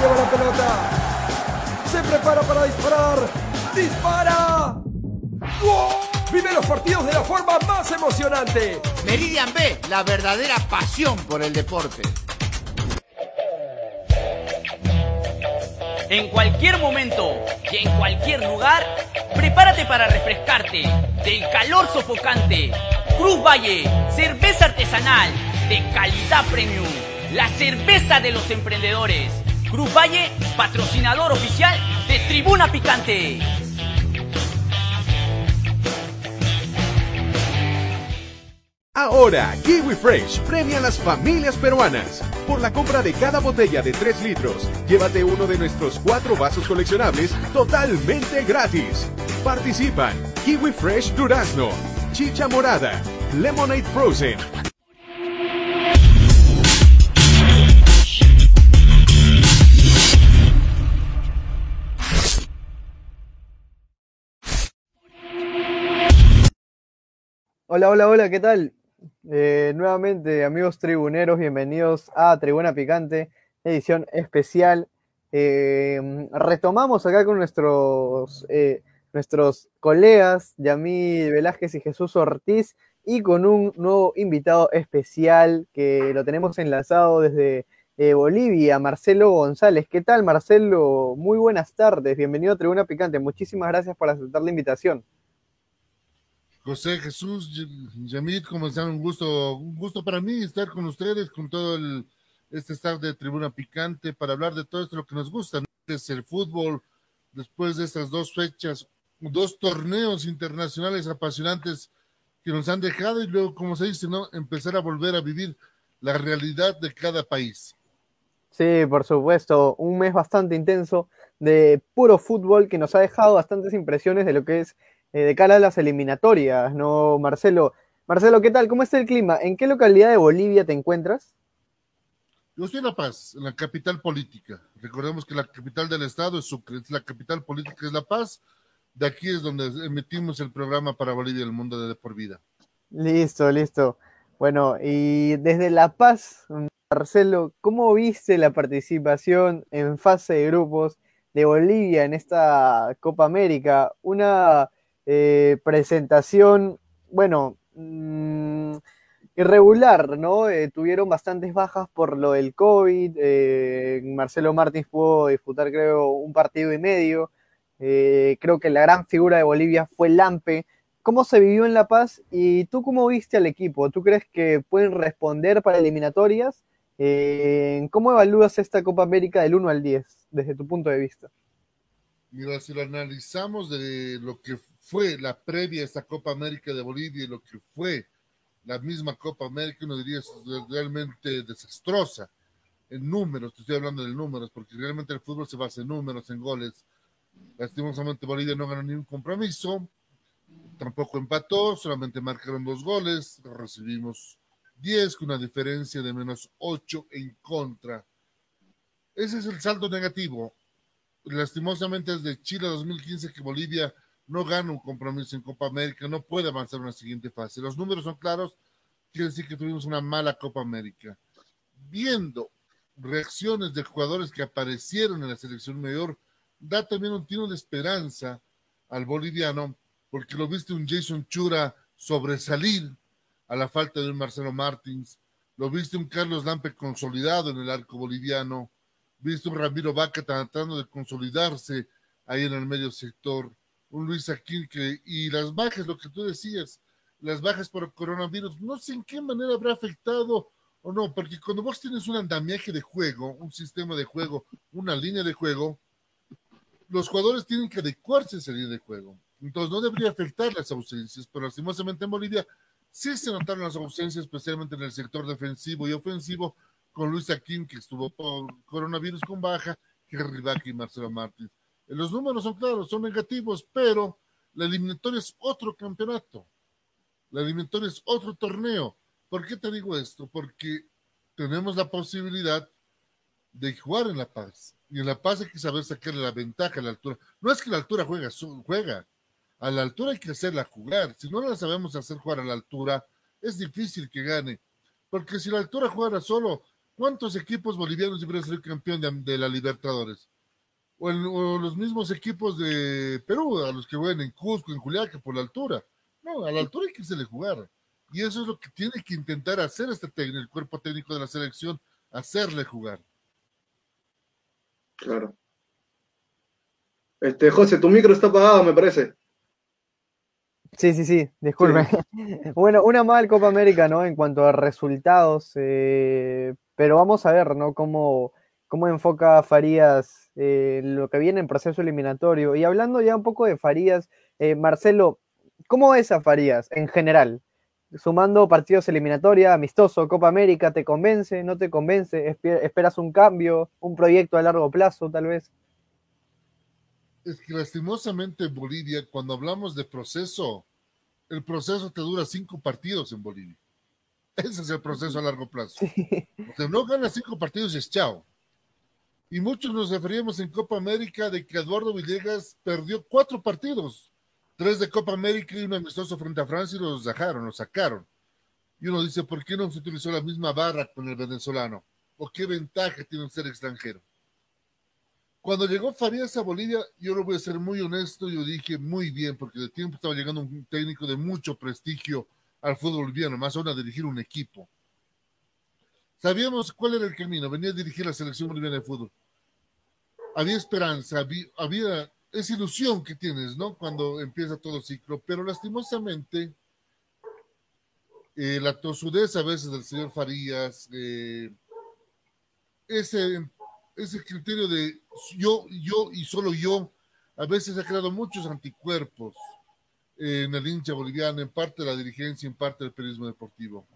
lleva la pelota. Se prepara para disparar. ¡Dispara! Vive los partidos de la forma más emocionante. Meridian B, la verdadera pasión por el deporte. En cualquier momento y en cualquier lugar, prepárate para refrescarte del calor sofocante. Cruz Valle, cerveza artesanal de calidad premium, la cerveza de los emprendedores. Cruz Valle, patrocinador oficial de Tribuna Picante. Ahora, Kiwi Fresh premia a las familias peruanas. Por la compra de cada botella de 3 litros, llévate uno de nuestros cuatro vasos coleccionables totalmente gratis. Participan Kiwi Fresh Durazno, Chicha Morada, Lemonade Frozen, Hola, hola, hola, ¿qué tal? Eh, nuevamente, amigos tribuneros, bienvenidos a Tribuna Picante, edición especial. Eh, retomamos acá con nuestros, eh, nuestros colegas, Yamí Velázquez y Jesús Ortiz, y con un nuevo invitado especial que lo tenemos enlazado desde eh, Bolivia, Marcelo González. ¿Qué tal, Marcelo? Muy buenas tardes, bienvenido a Tribuna Picante. Muchísimas gracias por aceptar la invitación. José Jesús, Yamit, ¿cómo están? Un gusto, un gusto para mí estar con ustedes, con todo el, este staff de Tribuna Picante, para hablar de todo esto lo que nos gusta, ¿no? es el fútbol, después de estas dos fechas, dos torneos internacionales apasionantes que nos han dejado y luego, como se dice, ¿no? Empezar a volver a vivir la realidad de cada país. Sí, por supuesto, un mes bastante intenso de puro fútbol que nos ha dejado bastantes impresiones de lo que es eh, de cara a las eliminatorias, ¿no, Marcelo? Marcelo, ¿qué tal? ¿Cómo está el clima? ¿En qué localidad de Bolivia te encuentras? Yo estoy en La Paz, en la capital política. Recordemos que la capital del estado es Sucre, la capital política es La Paz. De aquí es donde emitimos el programa para Bolivia, el mundo de por vida. Listo, listo. Bueno, y desde La Paz, Marcelo, ¿cómo viste la participación en fase de grupos de Bolivia en esta Copa América? Una eh, presentación, bueno, mmm, irregular, ¿no? Eh, tuvieron bastantes bajas por lo del COVID. Eh, Marcelo Martins pudo disputar, creo, un partido y medio. Creo que la gran figura de Bolivia fue Lampe. ¿Cómo se vivió en La Paz? ¿Y tú cómo viste al equipo? ¿Tú crees que pueden responder para eliminatorias? ¿Cómo evalúas esta Copa América del 1 al 10, desde tu punto de vista? Mira, si lo analizamos de lo que fue la previa a esta Copa América de Bolivia y lo que fue la misma Copa América, uno diría es realmente desastrosa en números, estoy hablando de números, porque realmente el fútbol se basa en números, en goles. Lastimosamente Bolivia no ganó ningún compromiso, tampoco empató, solamente marcaron dos goles, recibimos 10 con una diferencia de menos 8 en contra. Ese es el saldo negativo. Lastimosamente es de Chile 2015 que Bolivia no gana un compromiso en Copa América, no puede avanzar a una siguiente fase. Los números son claros, quiere decir que tuvimos una mala Copa América. Viendo reacciones de jugadores que aparecieron en la selección mayor, da también un tiro de esperanza al boliviano, porque lo viste un Jason Chura sobresalir a la falta de un Marcelo Martins, lo viste un Carlos Lampe consolidado en el arco boliviano, viste un Ramiro Vaca tratando de consolidarse ahí en el medio sector, un Luis Aquín que, y las bajas, lo que tú decías, las bajas por coronavirus, no sé en qué manera habrá afectado o no, porque cuando vos tienes un andamiaje de juego, un sistema de juego, una línea de juego, los jugadores tienen que adecuarse a esa línea de juego. Entonces no debería afectar las ausencias, pero lastimosamente en Bolivia sí se notaron las ausencias, especialmente en el sector defensivo y ofensivo, con Luis Aquín, que estuvo por coronavirus con baja, Henry Vaca y Marcelo Martins. Los números son claros, son negativos, pero la eliminatoria es otro campeonato. La eliminatoria es otro torneo. ¿Por qué te digo esto? Porque tenemos la posibilidad de jugar en La Paz. Y en La Paz hay que saber sacarle la ventaja a la altura. No es que la altura juega, juega. A la altura hay que hacerla jugar. Si no la sabemos hacer jugar a la altura, es difícil que gane. Porque si la altura jugara solo, ¿cuántos equipos bolivianos deberían ser campeón de la Libertadores? O, el, o, los mismos equipos de Perú, a los que juegan en Cusco, en Juliaca, por la altura. No, a la altura hay que se le jugar. Y eso es lo que tiene que intentar hacer este técnico, el cuerpo técnico de la selección, hacerle jugar. Claro. Este, José, tu micro está apagado, me parece. Sí, sí, sí, disculpe. Sí. *laughs* bueno, una mal Copa América, ¿no? En cuanto a resultados, eh, pero vamos a ver, ¿no? Cómo, cómo enfoca Farías eh, lo que viene en proceso eliminatorio. Y hablando ya un poco de Farías, eh, Marcelo, ¿cómo es a Farías en general? Sumando partidos eliminatorios, amistoso, Copa América, ¿te convence? ¿No te convence? ¿Esperas un cambio, un proyecto a largo plazo tal vez? Es que lastimosamente en Bolivia, cuando hablamos de proceso, el proceso te dura cinco partidos en Bolivia. Ese es el proceso a largo plazo. *laughs* Sí. O sea, no ganas cinco partidos y es chao. Y muchos nos referíamos en Copa América de que Eduardo Villegas perdió cuatro partidos, tres de Copa América y un amistoso frente a Francia y los dejaron, los sacaron. Y uno dice, ¿por qué no se utilizó la misma barra con el venezolano? ¿O qué ventaja tiene un ser extranjero? Cuando llegó Farías a Bolivia, yo lo voy a ser muy honesto, yo dije muy bien, porque de tiempo estaba llegando un técnico de mucho prestigio al fútbol boliviano, más aún a dirigir un equipo. Sabíamos cuál era el camino, venía a dirigir la selección boliviana de fútbol. Había esperanza, había, había esa ilusión que tienes, ¿no? Cuando empieza todo el ciclo, pero lastimosamente eh, la tosudez a veces del señor Farías, eh, ese, ese criterio de yo, yo y solo yo, a veces ha creado muchos anticuerpos en el hincha boliviano, en parte de la dirigencia, en parte del periodismo deportivo.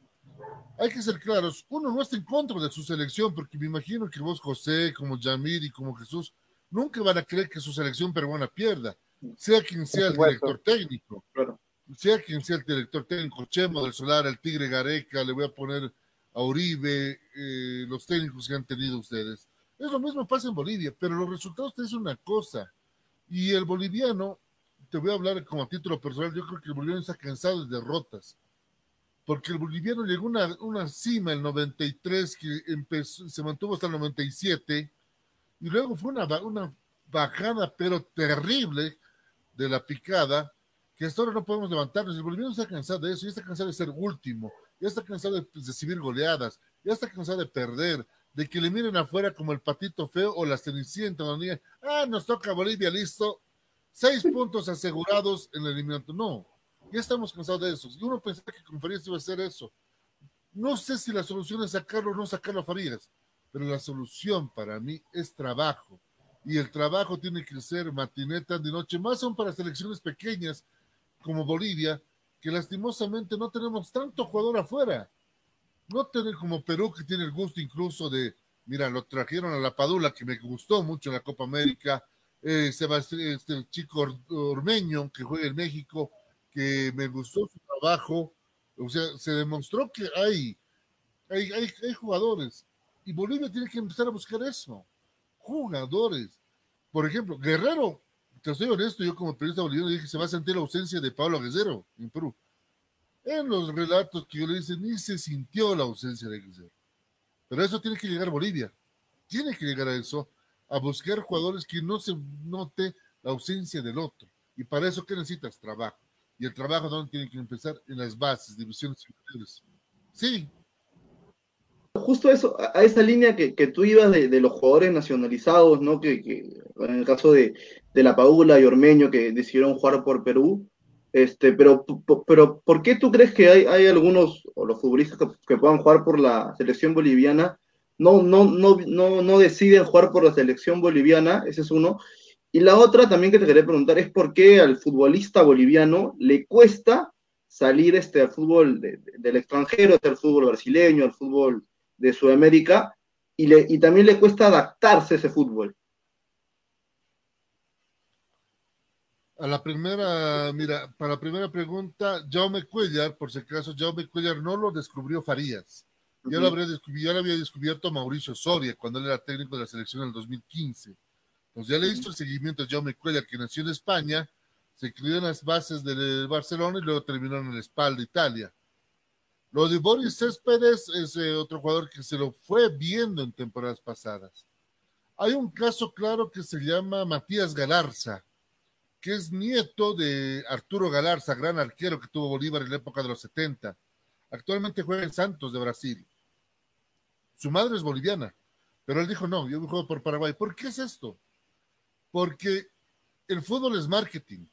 Hay que ser claros, uno no está en contra de su selección, porque me imagino que vos, José, como Yamir y como Jesús, nunca van a creer que su selección peruana pierda, sea quien sea el director técnico. Sea quien sea el director técnico, Chemo del Solar, el Tigre Gareca, le voy a poner a Uribe, eh, los técnicos que han tenido ustedes. Es lo mismo pasa en Bolivia, pero los resultados te dicen una cosa. Y el boliviano, te voy a hablar como a título personal, yo creo que el boliviano está cansado de derrotas. Porque el boliviano llegó a una, una cima el 93 que empezó, se mantuvo hasta el 97 y luego fue una, una bajada pero terrible de la picada que hasta ahora no podemos levantarnos. El boliviano está cansado de eso, ya está cansado de ser último, ya está cansado de pues, recibir goleadas, ya está cansado de perder, de que le miren afuera como el patito feo o la cenicienta, donde digan, ah, nos toca Bolivia, listo, seis puntos asegurados en el eliminatorio. No, ya estamos cansados de eso. Y uno pensaba que con Farías iba a hacer eso. No sé si la solución es sacarlo o no sacarlo a Farías, pero la solución para mí es trabajo. Y el trabajo tiene que ser matineta de noche, más aún para selecciones pequeñas como Bolivia, que lastimosamente no tenemos tanto jugador afuera no tener como Perú que tiene el gusto incluso de, mira, lo trajeron a la Padula, que me gustó mucho en la Copa América, eh, Sebastián, este chico ormeño que juega en México, que me gustó su trabajo, o sea, se demostró que hay, hay, hay, hay jugadores, y Bolivia tiene que empezar a buscar eso, jugadores. Por ejemplo, Guerrero, te soy honesto, yo como periodista boliviano dije, se va a sentir la ausencia de Pablo Guerrero en Perú. En los relatos que yo le hice, ni se sintió la ausencia de Guerrero. Pero eso tiene que llegar a Bolivia. Tiene que llegar a eso, a buscar jugadores que no se note la ausencia del otro. Y para eso, ¿qué necesitas? Trabajo. Y el trabajo, ¿dónde tiene que empezar? En las bases, divisiones superiores. Sí. Justo eso, a esa línea que, que tú ibas de, de, los jugadores nacionalizados, ¿no? Que, que en el caso de, de La Paula y Ormeño, que decidieron jugar por Perú, este, pero, pero, ¿por qué tú crees que hay, hay algunos, o los futbolistas que, que, puedan jugar por la selección boliviana, no, no, no, no, no deciden jugar por la selección boliviana? Ese es uno. Y la otra también que te quería preguntar es por qué al futbolista boliviano le cuesta salir este, al fútbol de, de, del extranjero, al fútbol brasileño, al fútbol de Sudamérica, y, le, y también le cuesta adaptarse a ese fútbol. A la primera, mira, para la primera pregunta, Jaume Cuellar, por si acaso, Jaume Cuellar no lo descubrió Farías. Ya, uh -huh. lo habría ya lo había descubierto Mauricio Soria cuando él era técnico de la selección en el 2015. Entonces ya le hizo el seguimiento a Jaume Cuellar, que nació en España, se crió en las bases del Barcelona y luego terminó en el Spal de Italia. Lo de Boris Céspedes es eh, otro jugador que se lo fue viendo en temporadas pasadas. Hay un caso claro que se llama Matías Galarza que es nieto de Arturo Galarza, gran arquero que tuvo Bolívar en la época de los 70. Actualmente juega en Santos de Brasil. Su madre es boliviana, pero él dijo, no, yo juego por Paraguay. ¿Por qué es esto? Porque el fútbol es marketing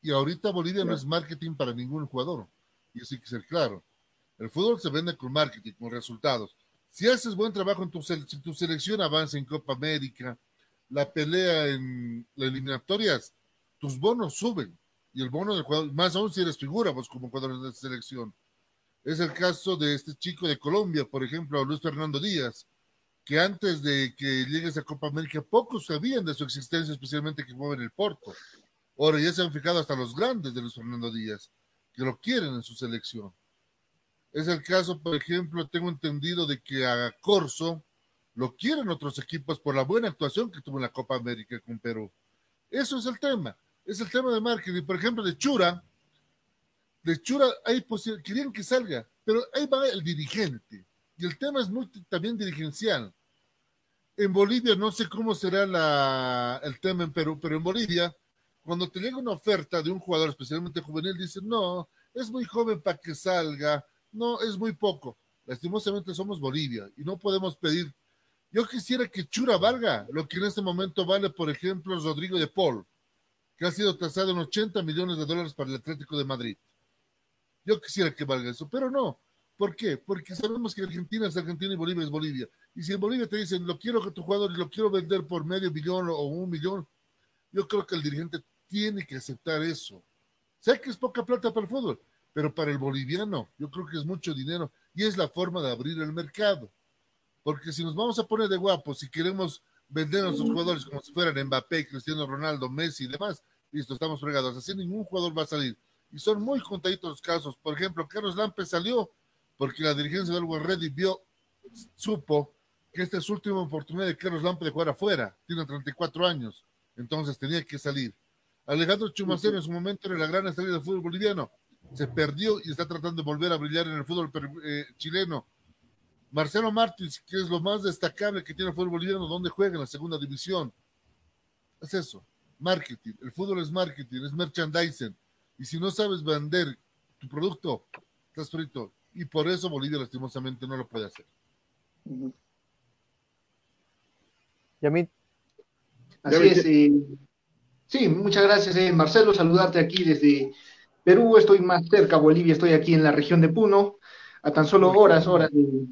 y ahorita Bolivia no es marketing para ningún jugador. Y eso hay que ser claro. El fútbol se vende con marketing, con resultados. Si haces buen trabajo en tu, si tu selección avanza en Copa América, la pelea en las eliminatorias, tus bonos suben. Y el bono del jugador, más aún si eres figura, pues como jugador de selección. Es el caso de este chico de Colombia, por ejemplo, Luis Fernando Díaz, que antes de que llegue a Copa América, pocos sabían de su existencia, especialmente que mueven el Porto. Ahora ya se han fijado hasta los grandes de Luis Fernando Díaz, que lo quieren en su selección. Es el caso, por ejemplo, tengo entendido de que a Corso lo quieren otros equipos por la buena actuación que tuvo en la Copa América con Perú. Eso es el tema Es el tema de marketing. Por ejemplo, de Chura, de Chura hay querían que salga, pero ahí va el dirigente. Y el tema es muy también dirigencial. En Bolivia no sé cómo será el tema en Perú, pero en Bolivia, cuando te llega una oferta de un jugador especialmente juvenil, dicen, no, es muy joven para que salga, no, es muy poco. Lastimosamente somos Bolivia y no podemos pedir. Yo quisiera que Chura valga lo que en este momento vale, por ejemplo, Rodrigo de Paul, que ha sido tasado en 80 millones de dólares para el Atlético de Madrid. Yo quisiera que valga eso, pero no. ¿Por qué? Porque sabemos que Argentina es Argentina y Bolivia es Bolivia. Y si en Bolivia te dicen, lo quiero que tu jugador lo quiero vender por medio millón o un millón, yo creo que el dirigente tiene que aceptar eso. Sé que es poca plata para el fútbol, pero para el boliviano yo creo que es mucho dinero y es la forma de abrir el mercado. Porque si nos vamos a poner de guapos, si queremos vender a nuestros jugadores como si fueran Mbappé, Cristiano Ronaldo, Messi y demás, listo, estamos fregados. Así ningún jugador va a salir. Y son muy contaditos los casos. Por ejemplo, Carlos Lampe salió porque la dirigencia del Ready vio, supo que esta es su última oportunidad de Carlos Lampe de jugar afuera. Tiene 34 años, entonces tenía que salir. Alejandro Chumacero en su momento era la gran estrella del fútbol boliviano. Se perdió y está tratando de volver a brillar en el fútbol eh, chileno. Marcelo Martins, que es lo más destacable que tiene el fútbol boliviano, donde juega en la segunda división. Es eso, marketing. El fútbol es marketing, es merchandising. Y si no sabes vender tu producto, estás frito. Y por eso Bolivia lastimosamente no lo puede hacer. Yamit. Así es. Eh, sí, muchas gracias, eh, Marcelo. Saludarte aquí desde Perú. Estoy más cerca, Bolivia. Estoy aquí en la región de Puno, a tan solo horas, horas de,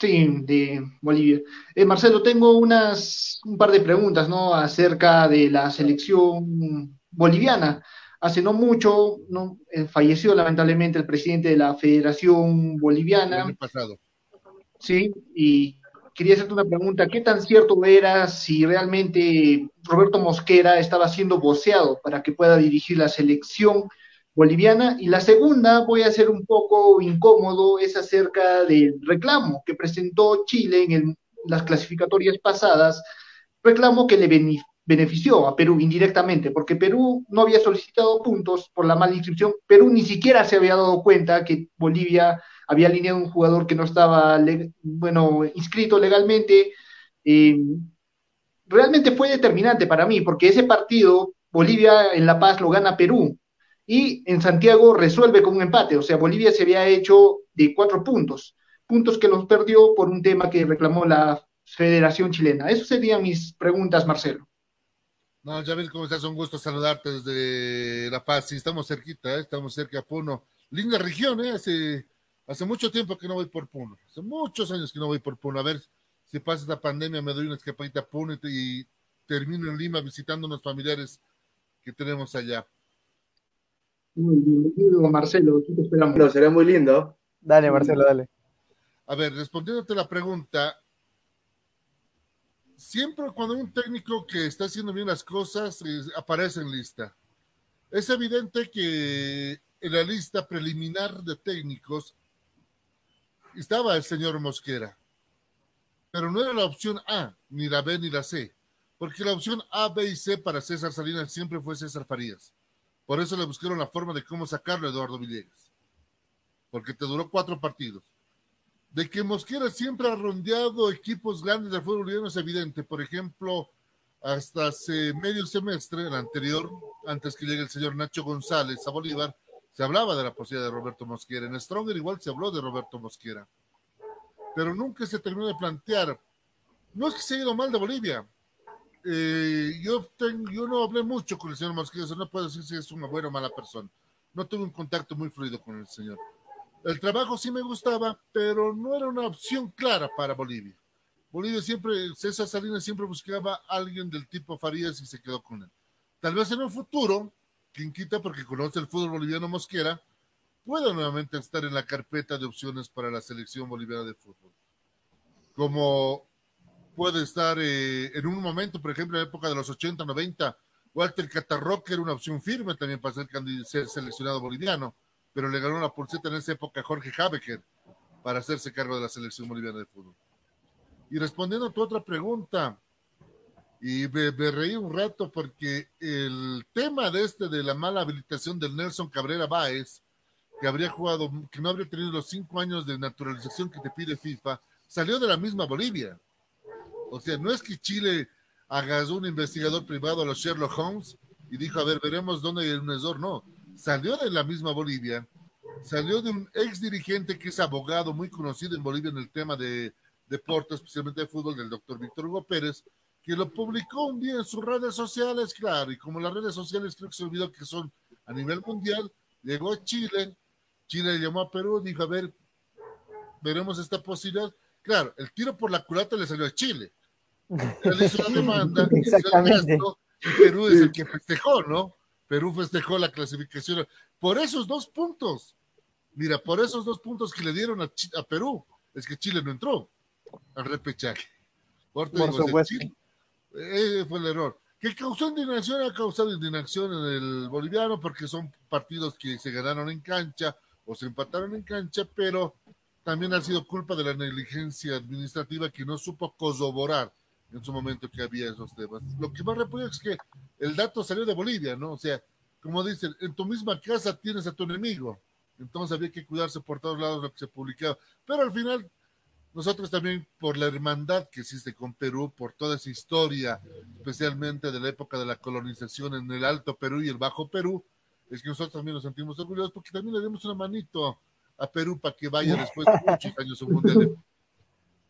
sí, de Bolivia. Eh, Marcelo, tengo unas, un par de preguntas, ¿no? Acerca de la selección boliviana. Hace no mucho no, eh, falleció lamentablemente el presidente de la Federación Boliviana. El año pasado. Sí, y quería hacerte una pregunta, ¿qué tan cierto era si realmente Roberto Mosquera estaba siendo voceado para que pueda dirigir la selección boliviana? Y la segunda, voy a ser un poco incómodo, es acerca del reclamo que presentó Chile en las clasificatorias pasadas, reclamo que le benefició a Perú indirectamente, porque Perú no había solicitado puntos por la mala inscripción, Perú ni siquiera se había dado cuenta que Bolivia había alineado un jugador que no estaba, bueno, inscrito legalmente. Eh, realmente fue determinante para mí, porque ese partido, Bolivia en La Paz lo gana Perú, y en Santiago resuelve con un empate, o sea, Bolivia se había hecho de cuatro puntos, puntos que los perdió por un tema que reclamó la Federación Chilena. Esas serían mis preguntas, Marcelo. No, Javier, ¿cómo estás? Un gusto saludarte desde La Paz. Sí, estamos cerquita, ¿eh? estamos cerca a Puno. Linda región, ¿eh? Hace, hace mucho tiempo que no voy por Puno. Hace muchos años que no voy por Puno. A ver si pasa esta pandemia, me doy una escapadita a Puno y, termino en Lima visitando a unos familiares que tenemos allá. Muy bienvenido, Marcelo. Aquí te esperamos. Pero sería muy lindo. Dale, Marcelo, dale. A ver, respondiéndote la pregunta, siempre cuando hay un técnico que está haciendo bien las cosas, aparece en lista. Es evidente que en la lista preliminar de técnicos estaba el señor Mosquera, pero no era la opción A, ni la B, ni la C, porque la opción A, B y C para César Salinas siempre fue César Farías. Por eso le buscaron la forma de cómo sacarlo a Eduardo Villegas, porque te duró cuatro partidos de que Mosquera siempre ha rondeado equipos grandes del fútbol boliviano es evidente. Por ejemplo, hasta hace medio semestre, el anterior, antes que llegue el señor Nacho González a Bolívar, se hablaba de la posibilidad de Roberto Mosquera. En Stronger igual se habló de Roberto Mosquera. Pero nunca se terminó de plantear. No es que se haya ido mal de Bolivia. Eh, yo, yo no hablé mucho con el señor Mosquera, no puedo decir si es una buena o mala persona. No tuve un contacto muy fluido con el señor. El trabajo sí me gustaba, pero no era una opción clara para Bolivia. Bolivia siempre, César Salinas siempre buscaba a alguien del tipo Farías y se quedó con él. Tal vez en un futuro, quien quita porque conoce el fútbol boliviano Mosquera, pueda nuevamente estar en la carpeta de opciones para la selección boliviana de fútbol. Como puede estar eh, en un momento, por ejemplo, en la época de los 80, 90, Walter Catarroque era una opción firme también para ser, ser seleccionado boliviano pero le ganó la pulseta en esa época a Jorge Habecker para hacerse cargo de la selección boliviana de fútbol. Y respondiendo a tu otra pregunta, Y me, me reí un rato porque el tema de este de la mala habilitación del Nelson Cabrera Báez, que habría jugado, que no habría tenido los cinco años de naturalización que te pide FIFA, salió de la misma Bolivia. O sea, no es que Chile agarró un investigador privado a los Sherlock Holmes y dijo, a ver, veremos dónde hay un error. No, salió de la misma Bolivia, salió de un ex dirigente que es abogado muy conocido en Bolivia en el tema de deporte, especialmente de fútbol, del doctor Víctor Hugo Pérez, que lo publicó un día en sus redes sociales, claro, y como las redes sociales creo que se olvidó que son a nivel mundial, llegó a Chile, Chile llamó a Perú, dijo, a ver, veremos esta posibilidad. Claro, el tiro por la culata le salió a Chile. *laughs* Él hizo la demanda, Exactamente. y Perú es el que festejó, ¿no? Perú festejó la clasificación. Por esos dos puntos, mira, por esos dos puntos que le dieron a, a Perú, es que Chile no entró al repechaje. Por, Por supuesto. eh, fue el error. ¿Qué causó indignación? Ha causado indignación en el boliviano porque son partidos que se ganaron en cancha o se empataron en cancha, pero también ha sido culpa de la negligencia administrativa que no supo corroborar en su momento que había esos temas. Lo que más repugna es que el dato salió de Bolivia, ¿no? O sea, como dicen, en tu misma casa tienes a tu enemigo. Entonces había que cuidarse por todos lados lo que se publicaba. Pero al final, nosotros también, por la hermandad que existe con Perú, por toda esa historia, especialmente de la época de la colonización en el Alto Perú y el Bajo Perú, es que nosotros también nos sentimos orgullosos porque también le dimos una manito a Perú para que vaya después de muchos años a un mundial.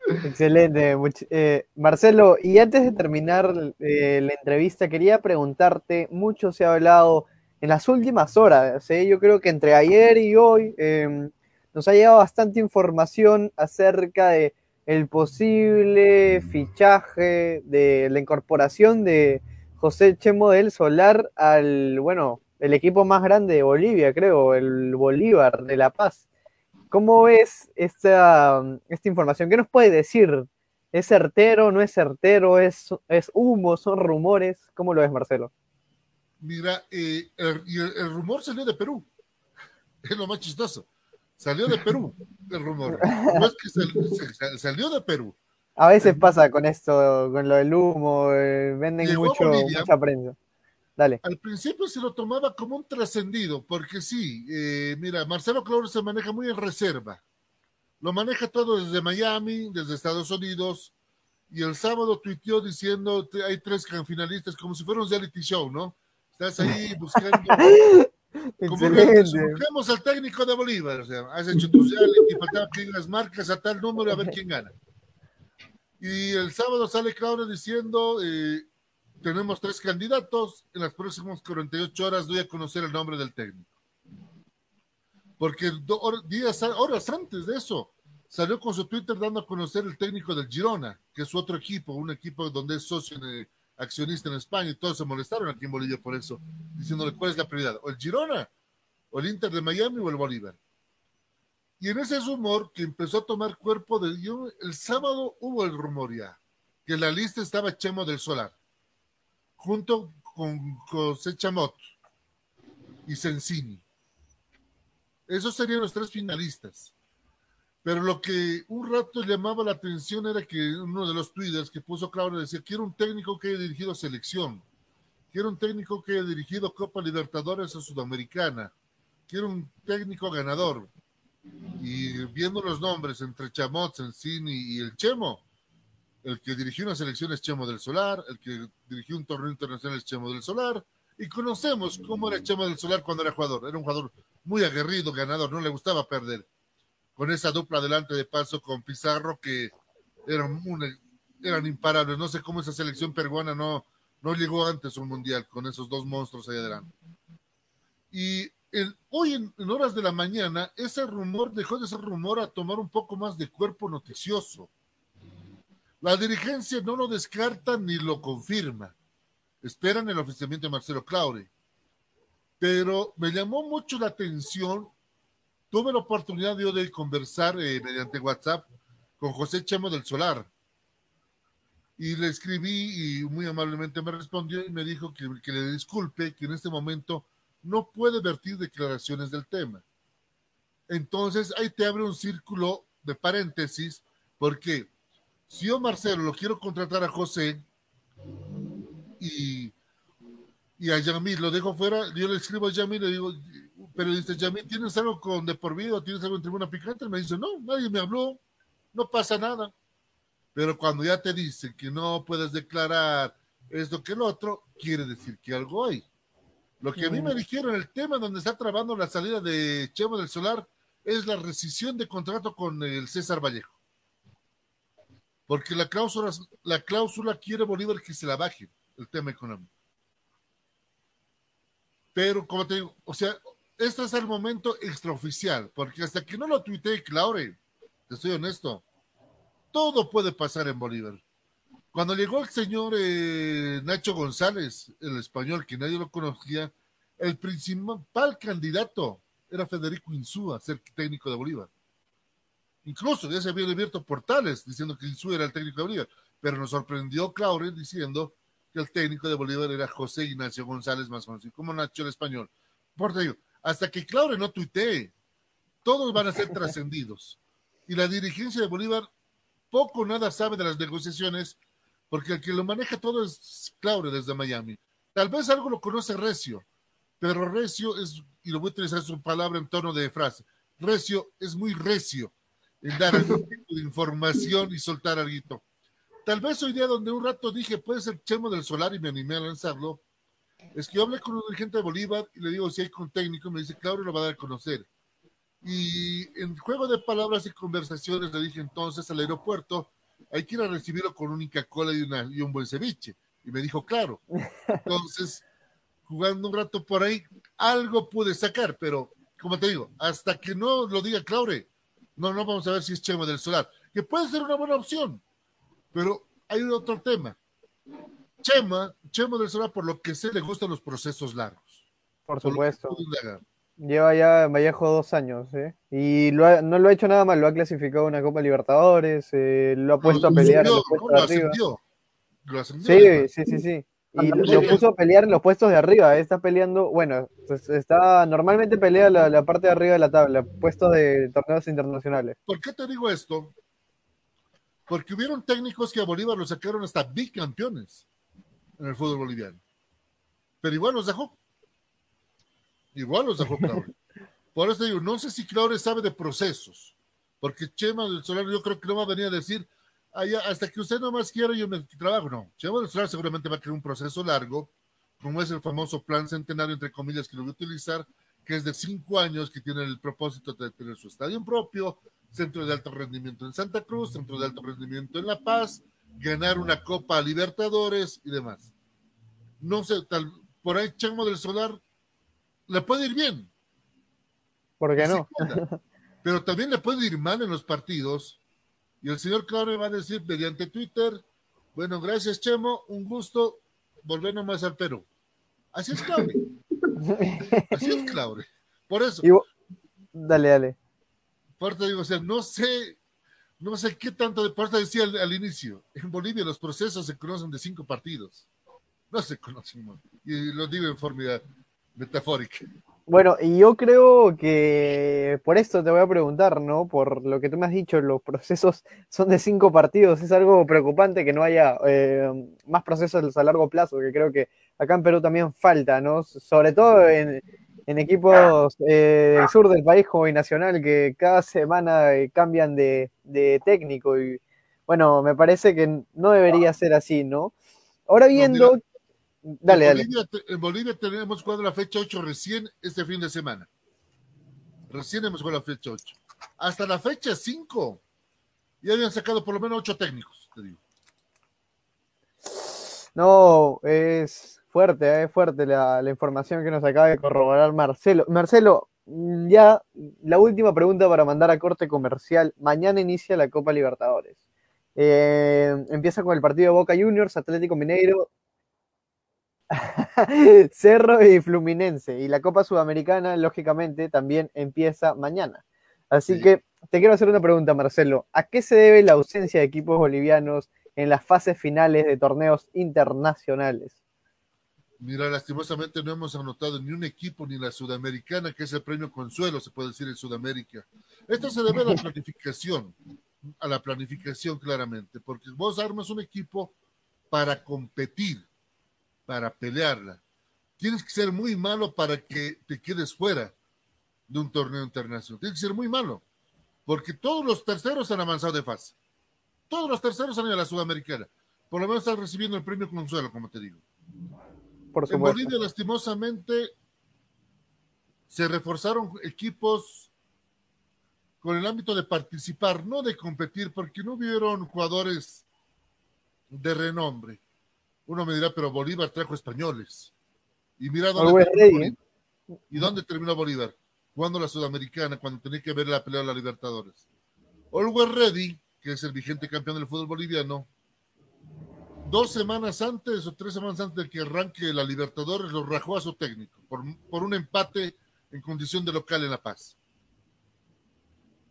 Excelente. eh, Marcelo, y antes de terminar eh, la entrevista, quería preguntarte, mucho se ha hablado en las últimas horas, ¿eh? yo creo que entre ayer y hoy eh, nos ha llegado bastante información acerca de el posible fichaje de la incorporación de José Chemo del Solar al, bueno, el equipo más grande de Bolivia, creo, el Bolívar de La Paz. ¿Cómo ves esta, esta información? ¿Qué nos puede decir? ¿Es certero? ¿No es certero? ¿Es, es humo? ¿Son rumores? ¿Cómo lo ves, Marcelo? Mira, eh, el, y el- el rumor salió de Perú. *laughs* Es lo más chistoso. Salió de Perú el rumor. No es que sal- se- salió de Perú. A veces pasa con esto, con lo del humo, eh, venden mucho, mucha prensa. Dale. Al principio se lo tomaba como un trascendido, porque sí, eh, mira, Marcelo Clauro se maneja muy en reserva. Lo maneja todo desde Miami, desde Estados Unidos, y el sábado tuiteó diciendo "Te- hay tres finalistas, como si fuera un reality show, ¿no? Estás ahí *laughs* buscando. *laughs* como que buscamos al técnico de Bolívar, o sea, has hecho tu reality, faltaba que las marcas a tal número a ver quién gana. Y el sábado sale Claudio diciendo, eh, tenemos tres candidatos, en las próximas 48 horas doy a conocer el nombre del técnico. Porque días, horas antes de eso, salió con su Twitter dando a conocer el técnico del Girona, que es otro equipo, un equipo donde es socio accionista en España, y todos se molestaron aquí en Bolivia por eso, diciéndole cuál es la prioridad, o el Girona, o el Inter de Miami, o el Bolívar. Y en ese rumor que empezó a tomar cuerpo de el sábado hubo el rumor ya, que la lista estaba Chemo del Solar, junto con José Chamot y Sensini. Esos serían los tres finalistas. Pero lo que un rato llamaba la atención era que uno de los twitters que puso Claudio decía, quiero un técnico que haya dirigido selección, quiero un técnico que haya dirigido Copa Libertadores o Sudamericana, quiero un técnico ganador. Y viendo los nombres entre Chamot, Sensini y el Chemo, el que dirigió una selección es Chemo del Solar, el que dirigió un torneo internacional es Chemo del Solar, y conocemos cómo era Chemo del Solar cuando era jugador. Era un jugador muy aguerrido, ganador, no le gustaba perder. Con esa dupla delante de paso con Pizarro que eran, imparables. No sé cómo esa selección peruana no, no llegó antes a un mundial con esos dos monstruos ahí adelante. Y hoy en horas de la mañana, ese rumor dejó de ser rumor a tomar un poco más de cuerpo noticioso. La dirigencia no lo descarta ni lo confirma. Esperan el oficiamiento de Marcelo Claure. Pero me llamó mucho la atención. Tuve la oportunidad yo de conversar eh, mediante WhatsApp con José Chemo del Solar. Y le escribí y muy amablemente me respondió y me dijo que, que le disculpe que en este momento no puede vertir declaraciones del tema. Entonces ahí te abre un círculo de paréntesis porque si yo, Marcelo, lo quiero contratar a José, y, y a Yamil lo dejo fuera. Yo le escribo a Yamil, le digo, periodista Yamil, ¿tienes algo con De por vida? ¿Tienes algo en tribuna picante? Me dice, no, nadie me habló, no pasa nada. Pero cuando ya te dicen que no puedes declarar esto que el otro, quiere decir que algo hay. Lo que a mí me dijeron, el tema donde está trabando la salida de Chemo del Solar es la rescisión de contrato con el César Vallejo. Porque la cláusula, la cláusula quiere Bolívar que se la baje, el tema económico. Pero, como te digo, o sea, este es el momento extraoficial, porque hasta que no lo tuitee Claure, te soy honesto, todo puede pasar en Bolívar. Cuando llegó el señor eh, Nacho González, el español, que nadie lo conocía, el principal candidato era Federico Insúa, ser técnico de Bolívar. Incluso ya se habían abierto portales diciendo que Insúa era el técnico de Bolívar, pero nos sorprendió Claure diciendo que el técnico de Bolívar era José Ignacio González, más conocido como Nacho el español. Por ello, hasta que Claure no tuitee, todos van a ser trascendidos. Y la dirigencia de Bolívar poco o nada sabe de las negociaciones, porque el que lo maneja todo es Claure desde Miami. Tal vez algo lo conoce Recio, pero Recio es, y lo voy a utilizar su palabra en tono de frase, Recio es muy recio en dar algún tipo de información y soltar algo. Tal vez hoy día donde un rato dije, puede ser Chemo del Solar y me animé a lanzarlo, es que yo hablé con un dirigente de Bolívar y le digo si hay con técnico, me dice, Claudio lo va a dar a conocer. Y en juego de palabras y conversaciones le dije entonces al aeropuerto, hay que ir a recibirlo con un Inca Cola y, una, y un buen ceviche. Y me dijo, claro. Entonces, jugando un rato por ahí, algo pude sacar, pero como te digo, hasta que no lo diga Claure, no, no vamos a ver si es Chema del Solar, que puede ser una buena opción, pero hay otro tema. Chema, Chema del Solar, por lo que sé, le gustan los procesos largos. Por supuesto. Lleva ya en Vallejo dos años, ¿eh? Y no lo ha hecho nada mal, lo ha clasificado a una Copa Libertadores, eh, lo ha puesto a pelear puestos de arriba. Lo sí, sí, sí, sí. Y lo puso a pelear en los puestos de arriba, ¿eh? está peleando, bueno, pues, está normalmente pelea la, parte de arriba de la tabla, puestos de torneos internacionales. ¿Por qué te digo esto? Porque hubieron técnicos que a Bolívar lo sacaron hasta bicampeones en el fútbol boliviano. Pero igual los dejó. Igual los dejó Claure. *laughs* Por eso digo, no sé si Claure sabe de procesos, porque Chema del Solar yo creo que no va a venir a decir, hasta que usted no más quiera yo me trabajo. No, Chema del Solar seguramente va a crear un proceso largo, como es el famoso plan centenario, entre comillas, que lo voy a utilizar, que es de cinco años, que tiene el propósito de tener su estadio propio, centro de alto rendimiento en Santa Cruz, centro de alto rendimiento en La Paz, ganar una Copa Libertadores y demás. No sé, tal, por ahí Chemo del Solar le puede ir bien. ¿Por qué no? Pero también le puede ir mal en los partidos. Y el señor Claure va a decir mediante Twitter, bueno, gracias Chemo, un gusto, volver nomás al Perú. Así es Claure. *laughs* Así es Claure. Por eso. Dale, dale. Por digo, o sea, no sé, no sé qué tanto de parte decía al, inicio. En Bolivia los procesos se conocen de cinco partidos. No se conocen, y lo digo en forma metafórica. Bueno, y yo creo que por esto te voy a preguntar, ¿no? Por lo que tú me has dicho, los procesos *laughs* son de cinco partidos. Es algo preocupante que no haya eh, más procesos a largo plazo, que creo que acá en Perú también falta, ¿no? Sobre todo en, equipos eh, del sur del país como Nacional, que cada semana eh, cambian de, de técnico. Y bueno, me parece que no debería ser así, ¿no? Ahora viendo Dale, en, Bolivia, en Bolivia tenemos jugado la fecha 8 recién este fin de semana. Recién hemos jugado la fecha 8. Hasta la fecha 5 ya habían sacado por lo menos 8 técnicos, te digo. No, es fuerte, es fuerte la, información que nos acaba de corroborar Marcelo. Marcelo, ya la última pregunta para mandar a corte comercial. Mañana inicia la Copa Libertadores. Eh, empieza con el partido Boca Juniors, Atlético Mineiro, *laughs* Cerro y Fluminense. Y la Copa Sudamericana, lógicamente, también empieza mañana. Así que te quiero hacer una pregunta, Marcelo. ¿A qué se debe la ausencia de equipos bolivianos en las fases finales de torneos internacionales? Mira, lastimosamente no hemos anotado ni un equipo ni la Sudamericana, que es el premio Consuelo, se puede decir en Sudamérica. Esto se debe a la planificación, a la planificación claramente, porque vos armas un equipo para competir, para pelearla. Tienes que ser muy malo para que te quedes fuera de un torneo internacional. Tienes que ser muy malo, porque todos los terceros han avanzado de fase. Todos los terceros han ido a la Sudamericana. Por lo menos están recibiendo el premio consuelo, como te digo. Por En. Bolivia, lastimosamente, se reforzaron equipos con el ámbito de participar, no de competir, porque no hubieron jugadores de renombre. Uno me dirá, pero Bolívar trajo españoles. Y mira dónde, terminó ready, ¿eh? Bolívar. ¿Y dónde terminó Bolívar? Jugando la Sudamericana, cuando tenía que ver la pelea de la Libertadores. Always Ready, que es el vigente campeón del fútbol boliviano, dos semanas antes o tres semanas antes de que arranque la Libertadores, lo rajó a su técnico por, por un empate en condición de local en La Paz.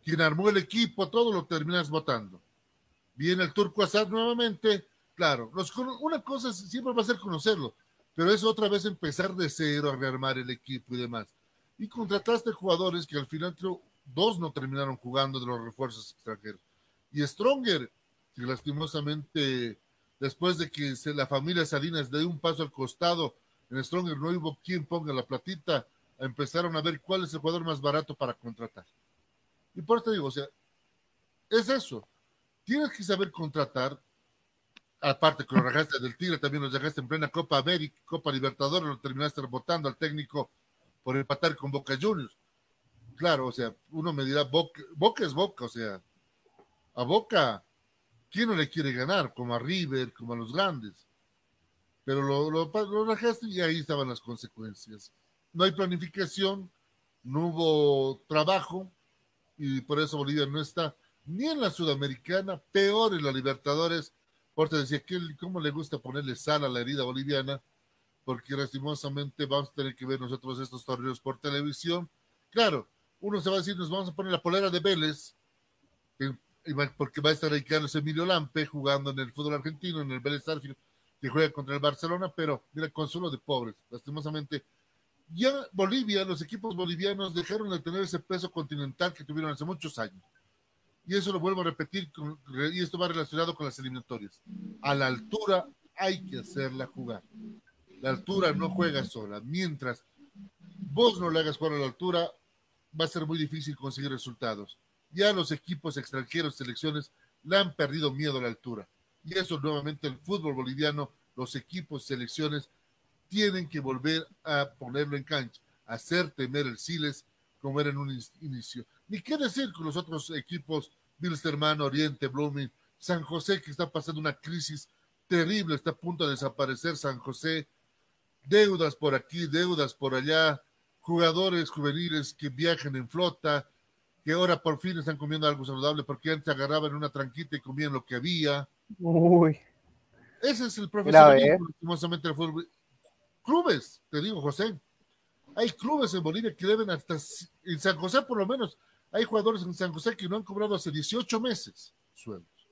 Quien armó el equipo, todo lo terminas votando. Viene el Turco Asad nuevamente, claro, los una cosa siempre va a ser conocerlo, pero es otra vez empezar de cero a rearmar el equipo y demás. Y contrataste jugadores que al final dos no terminaron jugando de los refuerzos extranjeros. Y Stronger, que lastimosamente después de que se- la familia Salinas dé un paso al costado, en Stronger no hubo quien ponga la platita, empezaron a ver cuál es el jugador más barato para contratar. Y por eso digo, o sea, es eso. Tienes que saber contratar, aparte que lo rajaste del Tigre, también lo dejaste en plena Copa América, Copa Libertadores, lo terminaste votando al técnico por empatar con Boca Juniors. Claro, o sea, uno me dirá, Boca, Boca es Boca, o sea, a Boca, ¿quién no le quiere ganar? Como a River, como a los grandes. Pero lo, lo, lo rajaste y ahí estaban las consecuencias. No hay planificación, no hubo trabajo y por eso Bolivia no está ni en la Sudamericana, peor en la Libertadores. Por eso decía que cómo le gusta ponerle sal a la herida boliviana, porque lastimosamente vamos a tener que ver nosotros estos torneos por televisión. Claro, uno se va a decir, nos vamos a poner la polera de Vélez, porque va a estar ahí Carlos Emilio Lampe jugando en el fútbol argentino, en el Vélez Sarsfield, que juega contra el Barcelona, pero mira, consuelo de pobres, lastimosamente. Ya Bolivia, los equipos bolivianos dejaron de tener ese peso continental que tuvieron hace muchos años. Y eso lo vuelvo a repetir, y esto va relacionado con las eliminatorias. A la altura hay que hacerla jugar. La altura no juega sola. Mientras vos no le hagas jugar a la altura, va a ser muy difícil conseguir resultados. Ya los equipos extranjeros, selecciones, le han perdido miedo a la altura. Y eso nuevamente el fútbol boliviano, los equipos, selecciones, tienen que volver a ponerlo en cancha, hacer temer el Siles como era en un inicio. Ni qué decir con los otros equipos, Wilstermann, Oriente, Blooming, San José, que está pasando una crisis terrible, está a punto de desaparecer San José, deudas por aquí, deudas por allá, jugadores juveniles que viajan en flota, que ahora por fin están comiendo algo saludable porque antes agarraban una tranquita y comían lo que había. Uy, Ese es el profesionalismo, ¿eh? lastimosamente, del fútbol. Clubes, te digo, José. Hay clubes en Bolivia que deben hasta, en San José por lo menos, hay jugadores en San José que no han cobrado hace 18 meses sueldos.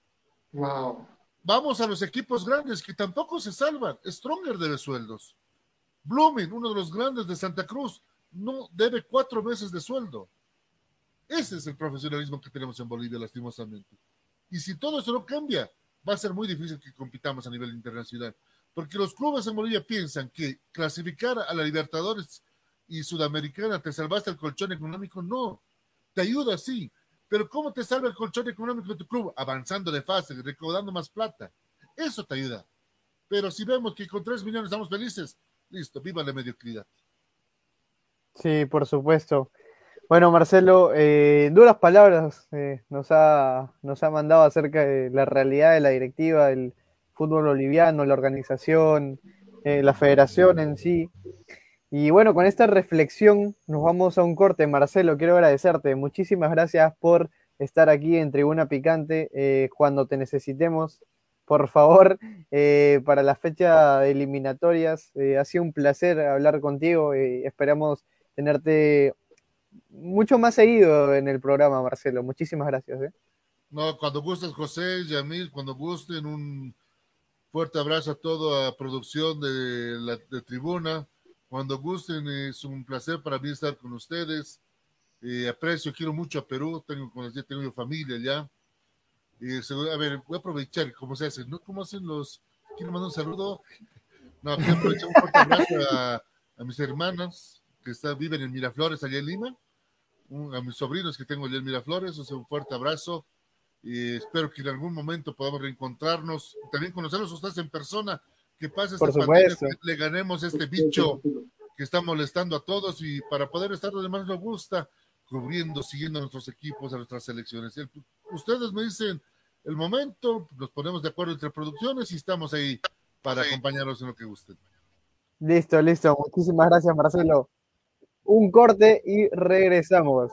Wow. Vamos a los equipos grandes que tampoco se salvan. Stronger debe sueldos. Blooming, uno de los grandes de Santa Cruz, no debe cuatro meses de sueldo. Ese es el profesionalismo que tenemos en Bolivia, lastimosamente. Y si todo eso no cambia, va a ser muy difícil que compitamos a nivel internacional. Porque los clubes en Bolivia piensan que clasificar a la Libertadores y Sudamericana te salvaste el colchón económico. No, te ayuda, sí. Pero ¿cómo te salva el colchón económico de tu club? Avanzando de fase, recaudando más plata. Eso te ayuda. Pero si vemos que con 3 millones estamos felices, listo, viva la mediocridad. sí, por supuesto. Bueno, Marcelo, eh, duras palabras eh, nos ha, nos ha mandado acerca de la realidad de la directiva del fútbol boliviano, la organización, eh, la federación en sí. Y bueno, con esta reflexión nos vamos a un corte. Marcelo, quiero agradecerte. Muchísimas gracias por estar aquí en Tribuna Picante eh, cuando te necesitemos. Por favor, eh, para la fecha de eliminatorias, eh, ha sido un placer hablar contigo. eh, esperamos tenerte mucho más seguido en el programa, Marcelo. Muchísimas gracias. No, cuando gustes, José, Yamil, cuando gusten, un fuerte abrazo a toda producción de la de tribuna. Cuando gusten, es un placer para mí estar con ustedes. Eh, aprecio, quiero mucho a Perú, tengo, tengo familia allá. Eh, a ver, voy a aprovechar, ¿cómo se hace? ¿No? ¿Cómo hacen los? Quiero mandar un saludo. No, quiero aprovechar un fuerte abrazo a, a mis hermanas que está, viven en Miraflores, allá en Lima, un- a mis sobrinos que tengo allá en Miraflores, o sea, un fuerte abrazo espero que en algún momento podamos reencontrarnos, también conocerlos ustedes en persona, que pase esta pandemia, que le ganemos este bicho que está molestando a todos y para poder estar donde más nos gusta, cubriendo, siguiendo a nuestros equipos, a nuestras selecciones. El- ustedes me dicen el momento, nos ponemos de acuerdo entre producciones y estamos ahí para acompañarlos en lo que gusten. Listo, listo. Muchísimas gracias, Marcelo. Un corte y regresamos.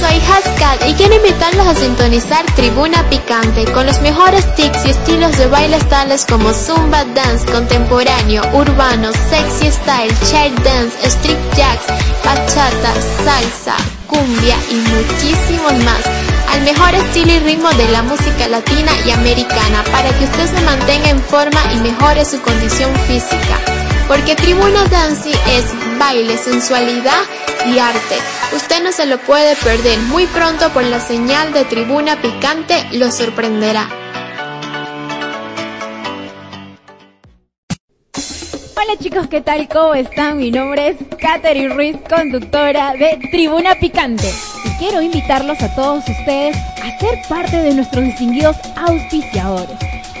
Soy Haskat y quiero invitarlos a sintonizar Tribuna Picante con los mejores tics y estilos de bailes tales como Zumba Dance, contemporáneo, urbano, sexy style, chair dance, street jacks, bachata, salsa, cumbia y muchísimos más. Al mejor estilo y ritmo de la música latina y americana para que usted se mantenga en forma y mejore su condición física. Porque Tribuna Dancing es baile, sensualidad y arte. Usted no se lo puede perder. Muy pronto por la señal de Tribuna Picante lo sorprenderá. Hola chicos, ¿qué tal? ¿Cómo están? Mi nombre es Katherine Ruiz, conductora de Tribuna Picante. Y quiero invitarlos a todos ustedes a ser parte de nuestros distinguidos auspiciadores.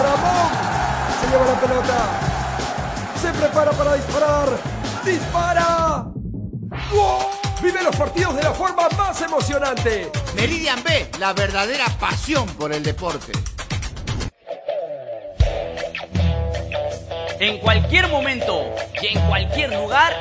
¡Es hoy, Ramón! Se lleva la pelota. Se prepara para disparar. ¡Dispara! ¡Gol! Vive los partidos de la forma más emocionante. Meridian B, la verdadera pasión por el deporte. En cualquier momento y en cualquier lugar,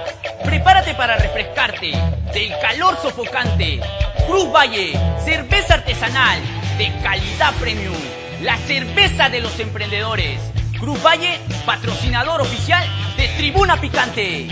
prepárate para refrescarte del calor sofocante. Cruz Valle, cerveza artesanal de calidad premium, la cerveza de los emprendedores. Cruz Valle, patrocinador oficial de Tribuna Picante.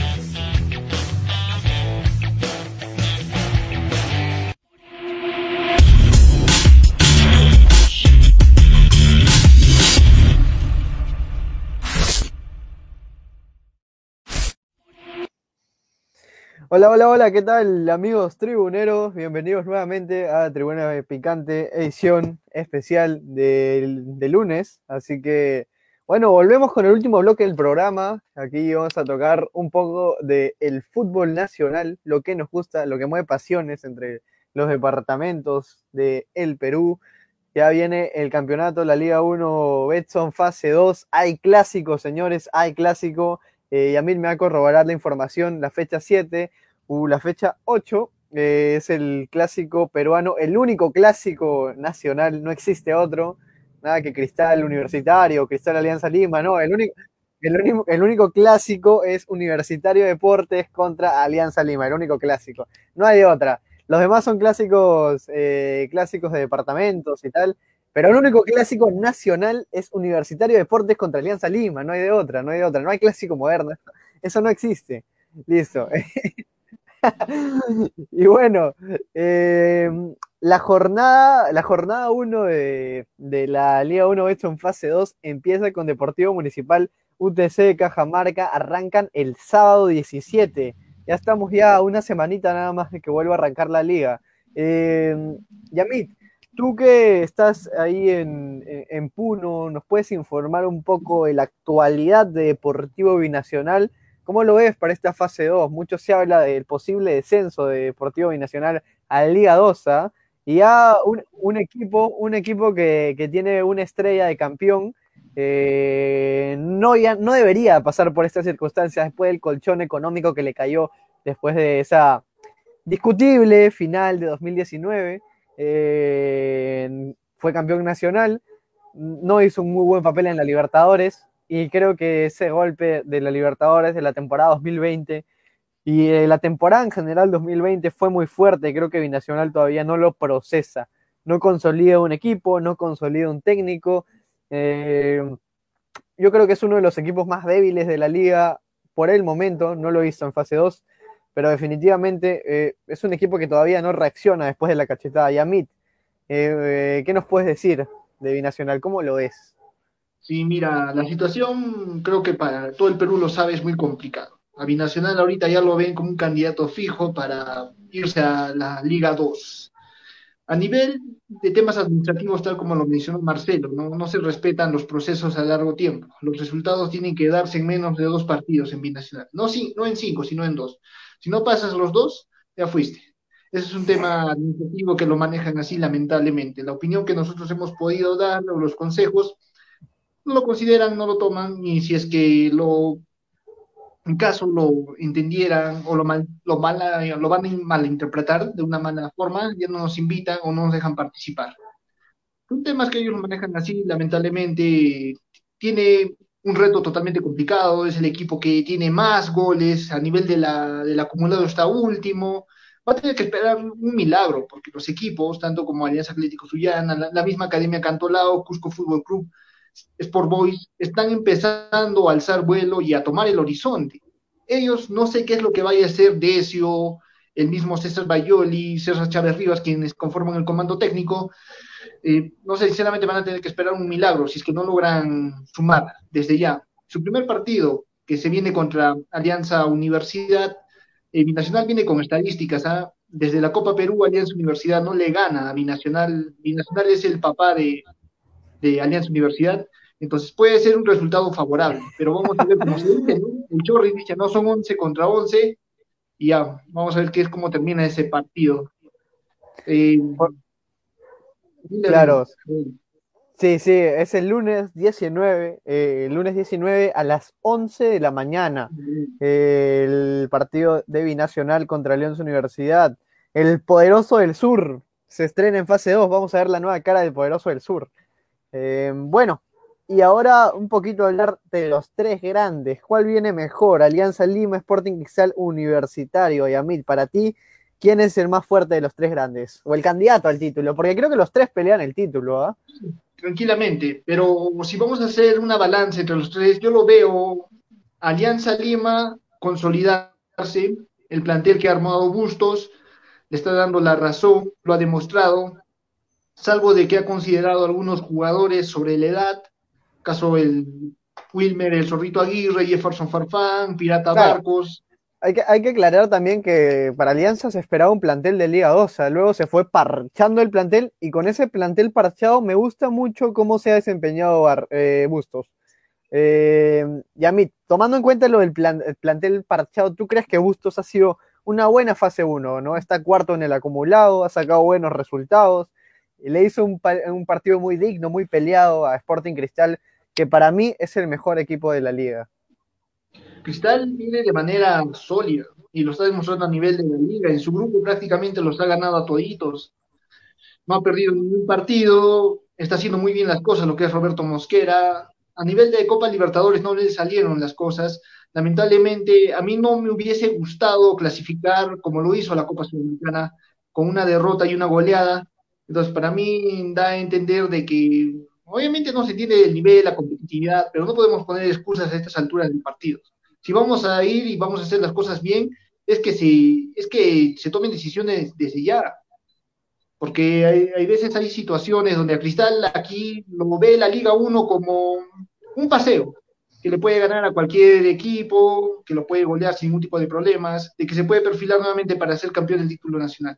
Hola, hola, hola, ¿qué tal amigos tribuneros? Bienvenidos nuevamente a Tribuna Picante, edición especial de, lunes. Así que, bueno, volvemos con el último bloque del programa. Aquí vamos a tocar un poco del fútbol nacional, lo que nos gusta, lo que mueve pasiones entre los departamentos de el Perú. Ya viene el campeonato, la Liga 1 Betson fase 2. Hay clásico, señores, hay clásico. Eh, Yamil me va a corroborar la información. La fecha 7, uh, la fecha 8 eh, es el clásico peruano, el único clásico nacional, no existe otro. Nada que Cristal Universitario, Cristal Alianza Lima, no, el único, el único, el único clásico es Universitario Deportes contra Alianza Lima, el único clásico. No hay otra. Los demás son clásicos, eh, clásicos de departamentos y tal. Pero el único clásico nacional es Universitario Deportes contra Alianza Lima, no hay de otra, no hay de otra, no hay clásico moderno, *laughs* eso no existe. Listo. *laughs* y bueno, eh, la jornada, la jornada 1 de, la Liga 1 hecho en fase 2 empieza con Deportivo Municipal UTC de Cajamarca, arrancan el sábado 17. Ya estamos ya una semanita nada más de que vuelva a arrancar la liga. Eh, Yamit, tú que estás ahí en, en, Puno, ¿nos puedes informar un poco de la actualidad de Deportivo Binacional? ¿Cómo lo ves para esta fase 2? Mucho se habla del posible descenso de Deportivo Binacional a Liga 2, ¿ah? Y ya un, equipo, un equipo que, que, tiene una estrella de campeón, eh, no, ya, no debería pasar por estas circunstancias después del colchón económico que le cayó después de esa discutible final de 2019. Eh, fue campeón nacional, no hizo un muy buen papel en la Libertadores y creo que ese golpe de la Libertadores de la temporada 2020 y la temporada en general 2020 fue muy fuerte, creo que Binacional todavía no lo procesa, no consolida un equipo, no consolida un técnico. Eh, yo creo que es uno de los equipos más débiles de la liga por el momento, no lo hizo en fase 2, pero definitivamente eh, es un equipo que todavía no reacciona después de la cachetada. Yamit, ¿qué nos puedes decir de Binacional? ¿Cómo lo ves? Sí, mira, la situación creo que para todo el Perú lo sabe es muy complicado a Binacional ahorita ya lo ven como un candidato fijo para irse a la Liga 2. A nivel de temas administrativos, tal como lo mencionó Marcelo, no, no se respetan los procesos a largo tiempo. Los resultados tienen que darse en menos de dos partidos en Binacional. No, no en cinco, sino en dos. Si no pasas los dos, ya fuiste. Ese es un tema administrativo que lo manejan así, lamentablemente. La opinión que nosotros hemos podido dar, o los consejos, no lo consideran, no lo toman, y si es que lo en caso lo entendieran o lo, mal, lo, mala, lo van a malinterpretar de una mala forma, ya no nos invitan o no nos dejan participar. Son temas que ellos lo manejan así, lamentablemente, tiene un reto totalmente complicado, es el equipo que tiene más goles, a nivel de la, del acumulado está último, va a tener que esperar un milagro, porque los equipos, tanto como Alianza Atlético Suyana, la, la misma Academia Cantolao, Cusco Fútbol Club, Sport Boys están empezando a alzar vuelo y a tomar el horizonte. Ellos no sé qué es lo que vaya a hacer Decio, el mismo César Bayoli, César Chávez Rivas, quienes conforman el comando técnico. Eh, no sé, sinceramente van a tener que esperar un milagro si es que no logran sumar desde ya. Su primer partido, que se viene contra Alianza Universidad, eh, Binacional viene con estadísticas. ¿ah? Desde la Copa Perú, Alianza Universidad no le gana a Binacional. Binacional es el papá de, de Alianza Universidad. Entonces puede ser un resultado favorable, pero vamos a ver cómo se dice, ¿no? El Chorri dice, no son 11 contra 11, y ya, vamos a ver qué es cómo termina ese partido. Eh, claro. Sí, sí, es el lunes 19, eh, el lunes 19 a las 11 de la mañana, el partido de Binacional contra Alianza Universidad. El Poderoso del Sur se estrena en fase 2, vamos a ver la nueva cara del Poderoso del Sur. Eh, bueno, y ahora un poquito hablar de los tres grandes. ¿Cuál viene mejor? Alianza Lima, Sporting Cristal, Universitario. Y Amit, para ti, ¿quién es el más fuerte de los tres grandes? O el candidato al título, porque creo que los tres pelean el título, ¿ah? Tranquilamente, pero si vamos a hacer una balanza entre los tres, yo lo veo Alianza Lima consolidarse, el plantel que ha armado Bustos, le está dando la razón, lo ha demostrado, salvo de que ha considerado algunos jugadores sobre la edad, caso el Wilmer, el Zorrito Aguirre, Jefferson Farfán, Pirata Barcos. Hay que, hay que aclarar también que para Alianza se esperaba un plantel de Liga 2, luego se fue parchando el plantel y con ese plantel parchado me gusta mucho cómo se ha desempeñado eh, Bustos. Eh, y a mí, tomando en cuenta lo del plantel parchado, ¿tú crees que Bustos ha sido una buena fase 1, ¿no? Está cuarto en el acumulado, ha sacado buenos resultados, le hizo un, partido muy digno, muy peleado a Sporting Cristal, que para mí es el mejor equipo de la liga. Cristal viene de manera sólida y lo está demostrando a nivel de la liga. En su grupo prácticamente los ha ganado a toditos. No ha perdido ningún partido, está haciendo muy bien las cosas, lo que es Roberto Mosquera. A nivel de Copa Libertadores no le salieron las cosas. Lamentablemente, a mí no me hubiese gustado clasificar como lo hizo la Copa Sudamericana, con una derrota y una goleada. Entonces, para mí da a entender de que obviamente no se tiene el nivel, la competitividad, pero no podemos poner excusas a estas alturas del partido. Si vamos a ir y vamos a hacer las cosas bien, es que se, es que se tomen decisiones desde ya. porque hay, veces hay situaciones donde a Cristal aquí lo ve la Liga 1 como un paseo, que le puede ganar a cualquier equipo, que lo puede golear sin ningún tipo de problemas, de que se puede perfilar nuevamente para ser campeón del título nacional.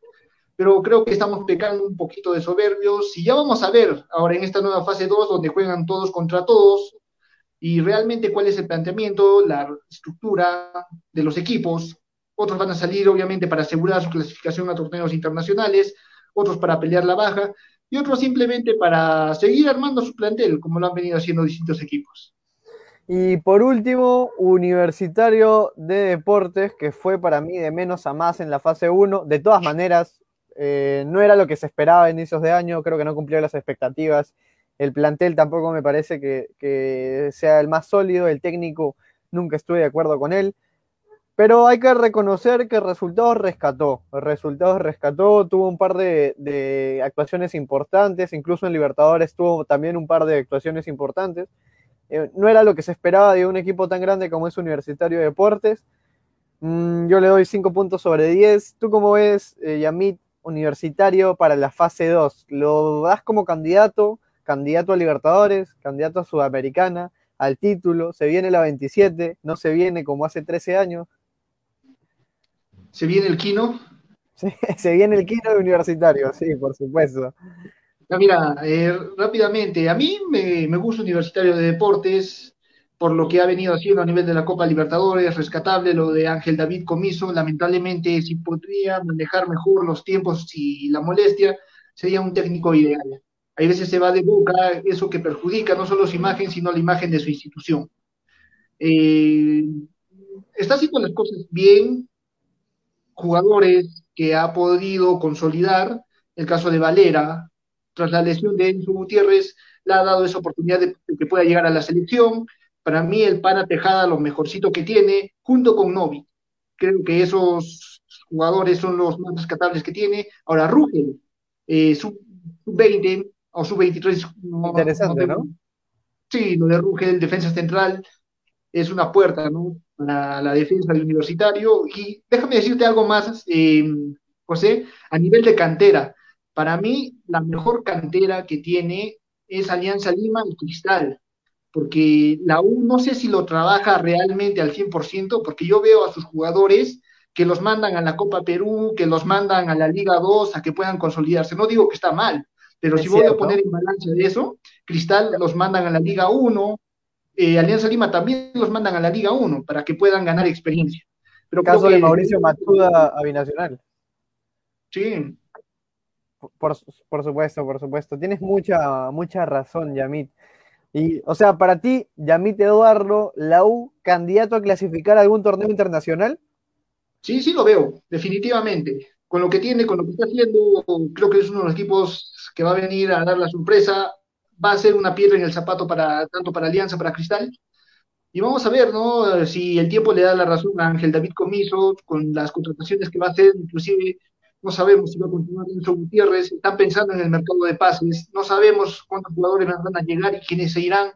Pero creo que estamos pecando un poquito de soberbios y ya vamos a ver ahora en esta nueva fase 2 donde juegan todos contra todos y realmente cuál es el planteamiento, la estructura de los equipos. Otros van a salir obviamente para asegurar su clasificación a torneos internacionales, otros para pelear la baja y otros simplemente para seguir armando su plantel como lo han venido haciendo distintos equipos. Y por último, Universitario de Deportes, que fue para mí de menos a más en la fase 1. De todas maneras, eh, no era lo que se esperaba a inicios de año, creo que no cumplió las expectativas. El plantel tampoco me parece que, sea el más sólido, el técnico nunca estuve de acuerdo con él. Pero hay que reconocer que resultados rescató. Resultados rescató, tuvo un par de, de, actuaciones importantes, incluso en Libertadores tuvo también un par de actuaciones importantes. Eh, no era lo que se esperaba de un equipo tan grande como es Universitario de Deportes. Mm, yo le doy 5 puntos sobre 10. ¿Tú cómo ves, eh, Yamit, Universitario para la fase 2? ¿Lo das como candidato? Candidato a Libertadores, candidato a Sudamericana, al título. Se viene la 27, no se viene como hace 13 años. ¿Se viene el Kino? Se, *laughs* se viene el Kino de Universitario, sí, por supuesto. Mira, eh, rápidamente, a mí me, me, gusta Universitario de Deportes por lo que ha venido haciendo a nivel de la Copa Libertadores, rescatable lo de Ángel David Comiso, lamentablemente si podría manejar mejor los tiempos y la molestia, sería un técnico ideal. Hay veces se va de boca, eso que perjudica no solo su imagen, sino la imagen de su institución. Eh, está haciendo las cosas bien, jugadores que ha podido consolidar, el caso de Valera, tras la lesión de Enzo Gutiérrez, le ha dado esa oportunidad de, que pueda llegar a la selección. Para mí, el Pana Tejada, lo mejorcito que tiene, junto con Novi. Creo que esos jugadores son los más rescatables que tiene. Ahora, Rugel, eh, sub-20 o sub-23. No, Interesante, ¿no? Sí, lo de Rugel, defensa central, es una puerta, ¿no? Para la defensa del universitario. Y déjame decirte algo más, eh, José, a nivel de cantera. Para mí, la mejor cantera que tiene es Alianza Lima y Cristal, porque la U no sé si lo trabaja realmente al 100%, porque yo veo a sus jugadores que los mandan a la Copa Perú, que los mandan a la Liga 2, a que puedan consolidarse. No digo que está mal, pero es si cierto. voy a poner en balance de eso, Cristal los mandan a la Liga 1, eh, Alianza Lima también los mandan a la Liga 1 para que puedan ganar experiencia. Pero caso de Mauricio Matuda a Binacional. Sí, por, por, supuesto, por supuesto. Tienes mucha, mucha razón, Yamit. Y, o sea, para ti, Yamit Eduardo, la U, candidato a clasificar a algún torneo internacional? Sí, sí lo veo, definitivamente. Con lo que tiene, con lo que está haciendo, creo que es uno de los equipos que va a venir a dar la sorpresa. Va a ser una piedra en el zapato para tanto para Alianza, para Cristal. Y vamos a ver, ¿no? Si el tiempo le da la razón a Ángel David Comiso, con las contrataciones que va a hacer, inclusive no sabemos si va a continuar Enzo Gutiérrez, están pensando en el mercado de pases, no sabemos cuántos jugadores van a llegar y quiénes se irán,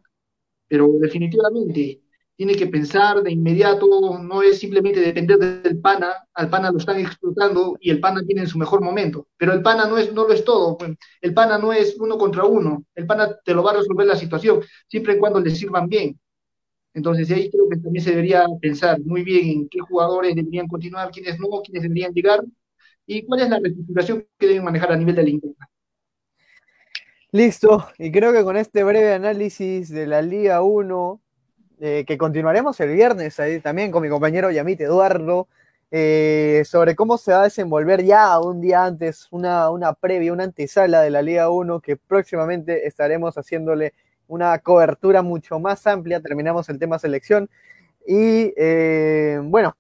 pero definitivamente tiene que pensar de inmediato, no es simplemente depender del PANA, al PANA lo están explotando y el PANA tiene en su mejor momento, pero el PANA no, es, no lo es todo, el PANA no es uno contra uno, el PANA te lo va a resolver la situación, siempre y cuando le sirvan bien. Entonces ahí creo que también se debería pensar muy bien en qué jugadores deberían continuar, quiénes no, quiénes deberían llegar, y cuál es la reestructuración que deben manejar a nivel de la interna. Listo, y creo que con este breve análisis de la Liga 1, eh, que continuaremos el viernes ahí también con mi compañero Yamit Eduardo, eh, sobre cómo se va a desenvolver ya un día antes una, una previa, una antesala de la Liga 1, que próximamente estaremos haciéndole una cobertura mucho más amplia, terminamos el tema selección. Y eh, bueno,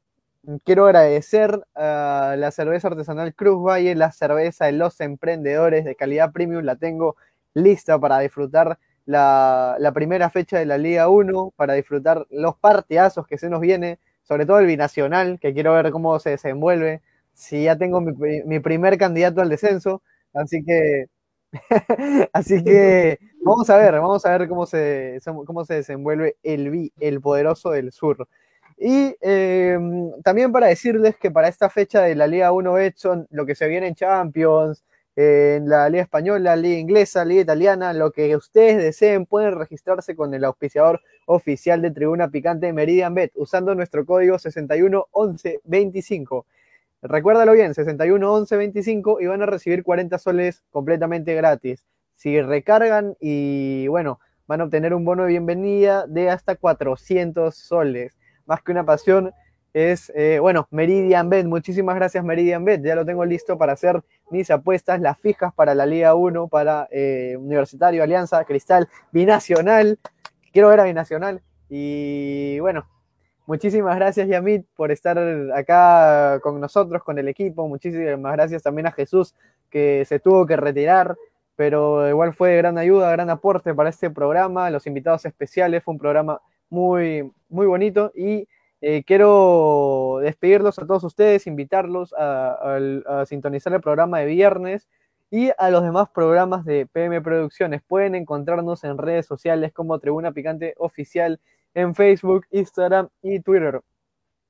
quiero agradecer a la cerveza artesanal Cruz Valle, la cerveza de los emprendedores de calidad premium, la tengo lista para disfrutar la, primera fecha de la Liga 1, para disfrutar los partiazos que se nos viene, sobre todo el binacional, que quiero ver cómo se desenvuelve, si ya tengo mi, mi primer candidato al descenso, así que *laughs* así que vamos a ver, vamos a ver cómo se, cómo se desenvuelve el, el poderoso del sur. Y eh, también para decirles que para esta fecha de la Liga 1 Edson, lo que se viene en Champions, en la Liga Española, Liga Inglesa, Liga Italiana, lo que ustedes deseen, pueden registrarse con el auspiciador oficial de Tribuna Picante Meridian Bet usando nuestro código 611125. Recuérdalo bien, 611125 y van a recibir 40 soles completamente gratis. Si recargan y bueno, van a obtener un bono de bienvenida de hasta 400 soles. Más que una pasión, es, eh, bueno, Meridian Bet. Muchísimas gracias, Meridian Bet. Ya lo tengo listo para hacer mis apuestas, las fijas para la Liga 1, para eh, Universitario, Alianza, Cristal, Binacional. Quiero ver a Binacional. Y bueno, muchísimas gracias, Yamit, por estar acá con nosotros, con el equipo. Muchísimas gracias también a Jesús, que se tuvo que retirar pero igual fue de gran ayuda, gran aporte para este programa, los invitados especiales, fue un programa muy, muy bonito y eh, quiero despedirlos a todos ustedes, invitarlos a, sintonizar el programa de viernes y a los demás programas de PM Producciones. Pueden encontrarnos en redes sociales como Tribuna Picante Oficial en Facebook, Instagram y Twitter.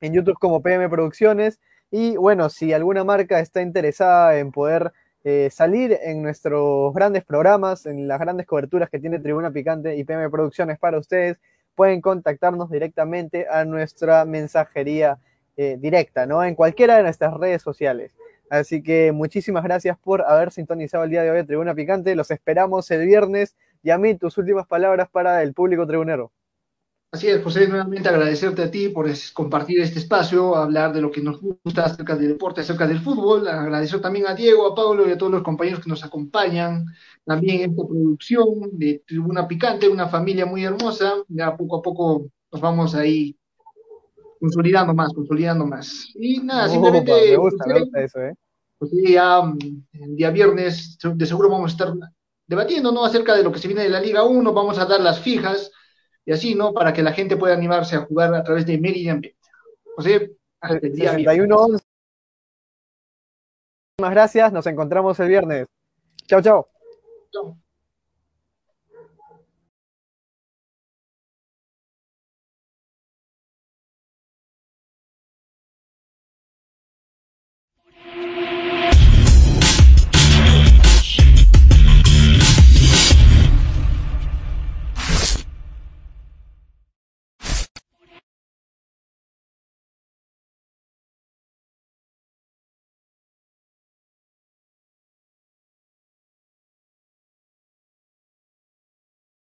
En YouTube como PM Producciones. Y bueno, si alguna marca está interesada en poder eh, salir en nuestros grandes programas, en las grandes coberturas que tiene Tribuna Picante y PM Producciones para ustedes, pueden contactarnos directamente a nuestra mensajería eh, directa, ¿no? En cualquiera de nuestras redes sociales. Así que muchísimas gracias por haber sintonizado el día de hoy Tribuna Picante. Los esperamos el viernes. Y a mí, tus últimas palabras para el público tribunero. Así es, José, nuevamente agradecerte a ti por compartir este espacio, hablar de lo que nos gusta acerca del deporte, acerca del fútbol. Agradecer también a Diego, a Pablo y a todos los compañeros que nos acompañan también esta producción de Tribuna Picante, una familia muy hermosa. Ya poco a poco nos vamos ahí consolidando más, consolidando más. Y nada, simplemente. Me gusta, me gusta eso, ¿eh? Pues ya el día viernes de seguro vamos a estar debatiendo, ¿no? Acerca de lo que se viene de la Liga 1, vamos a dar las fijas y así, ¿no? Para que la gente pueda animarse a jugar a través de Meridian Bet. José, hasta el día 61 11. Muchas gracias, nos encontramos el viernes. Chao, chao.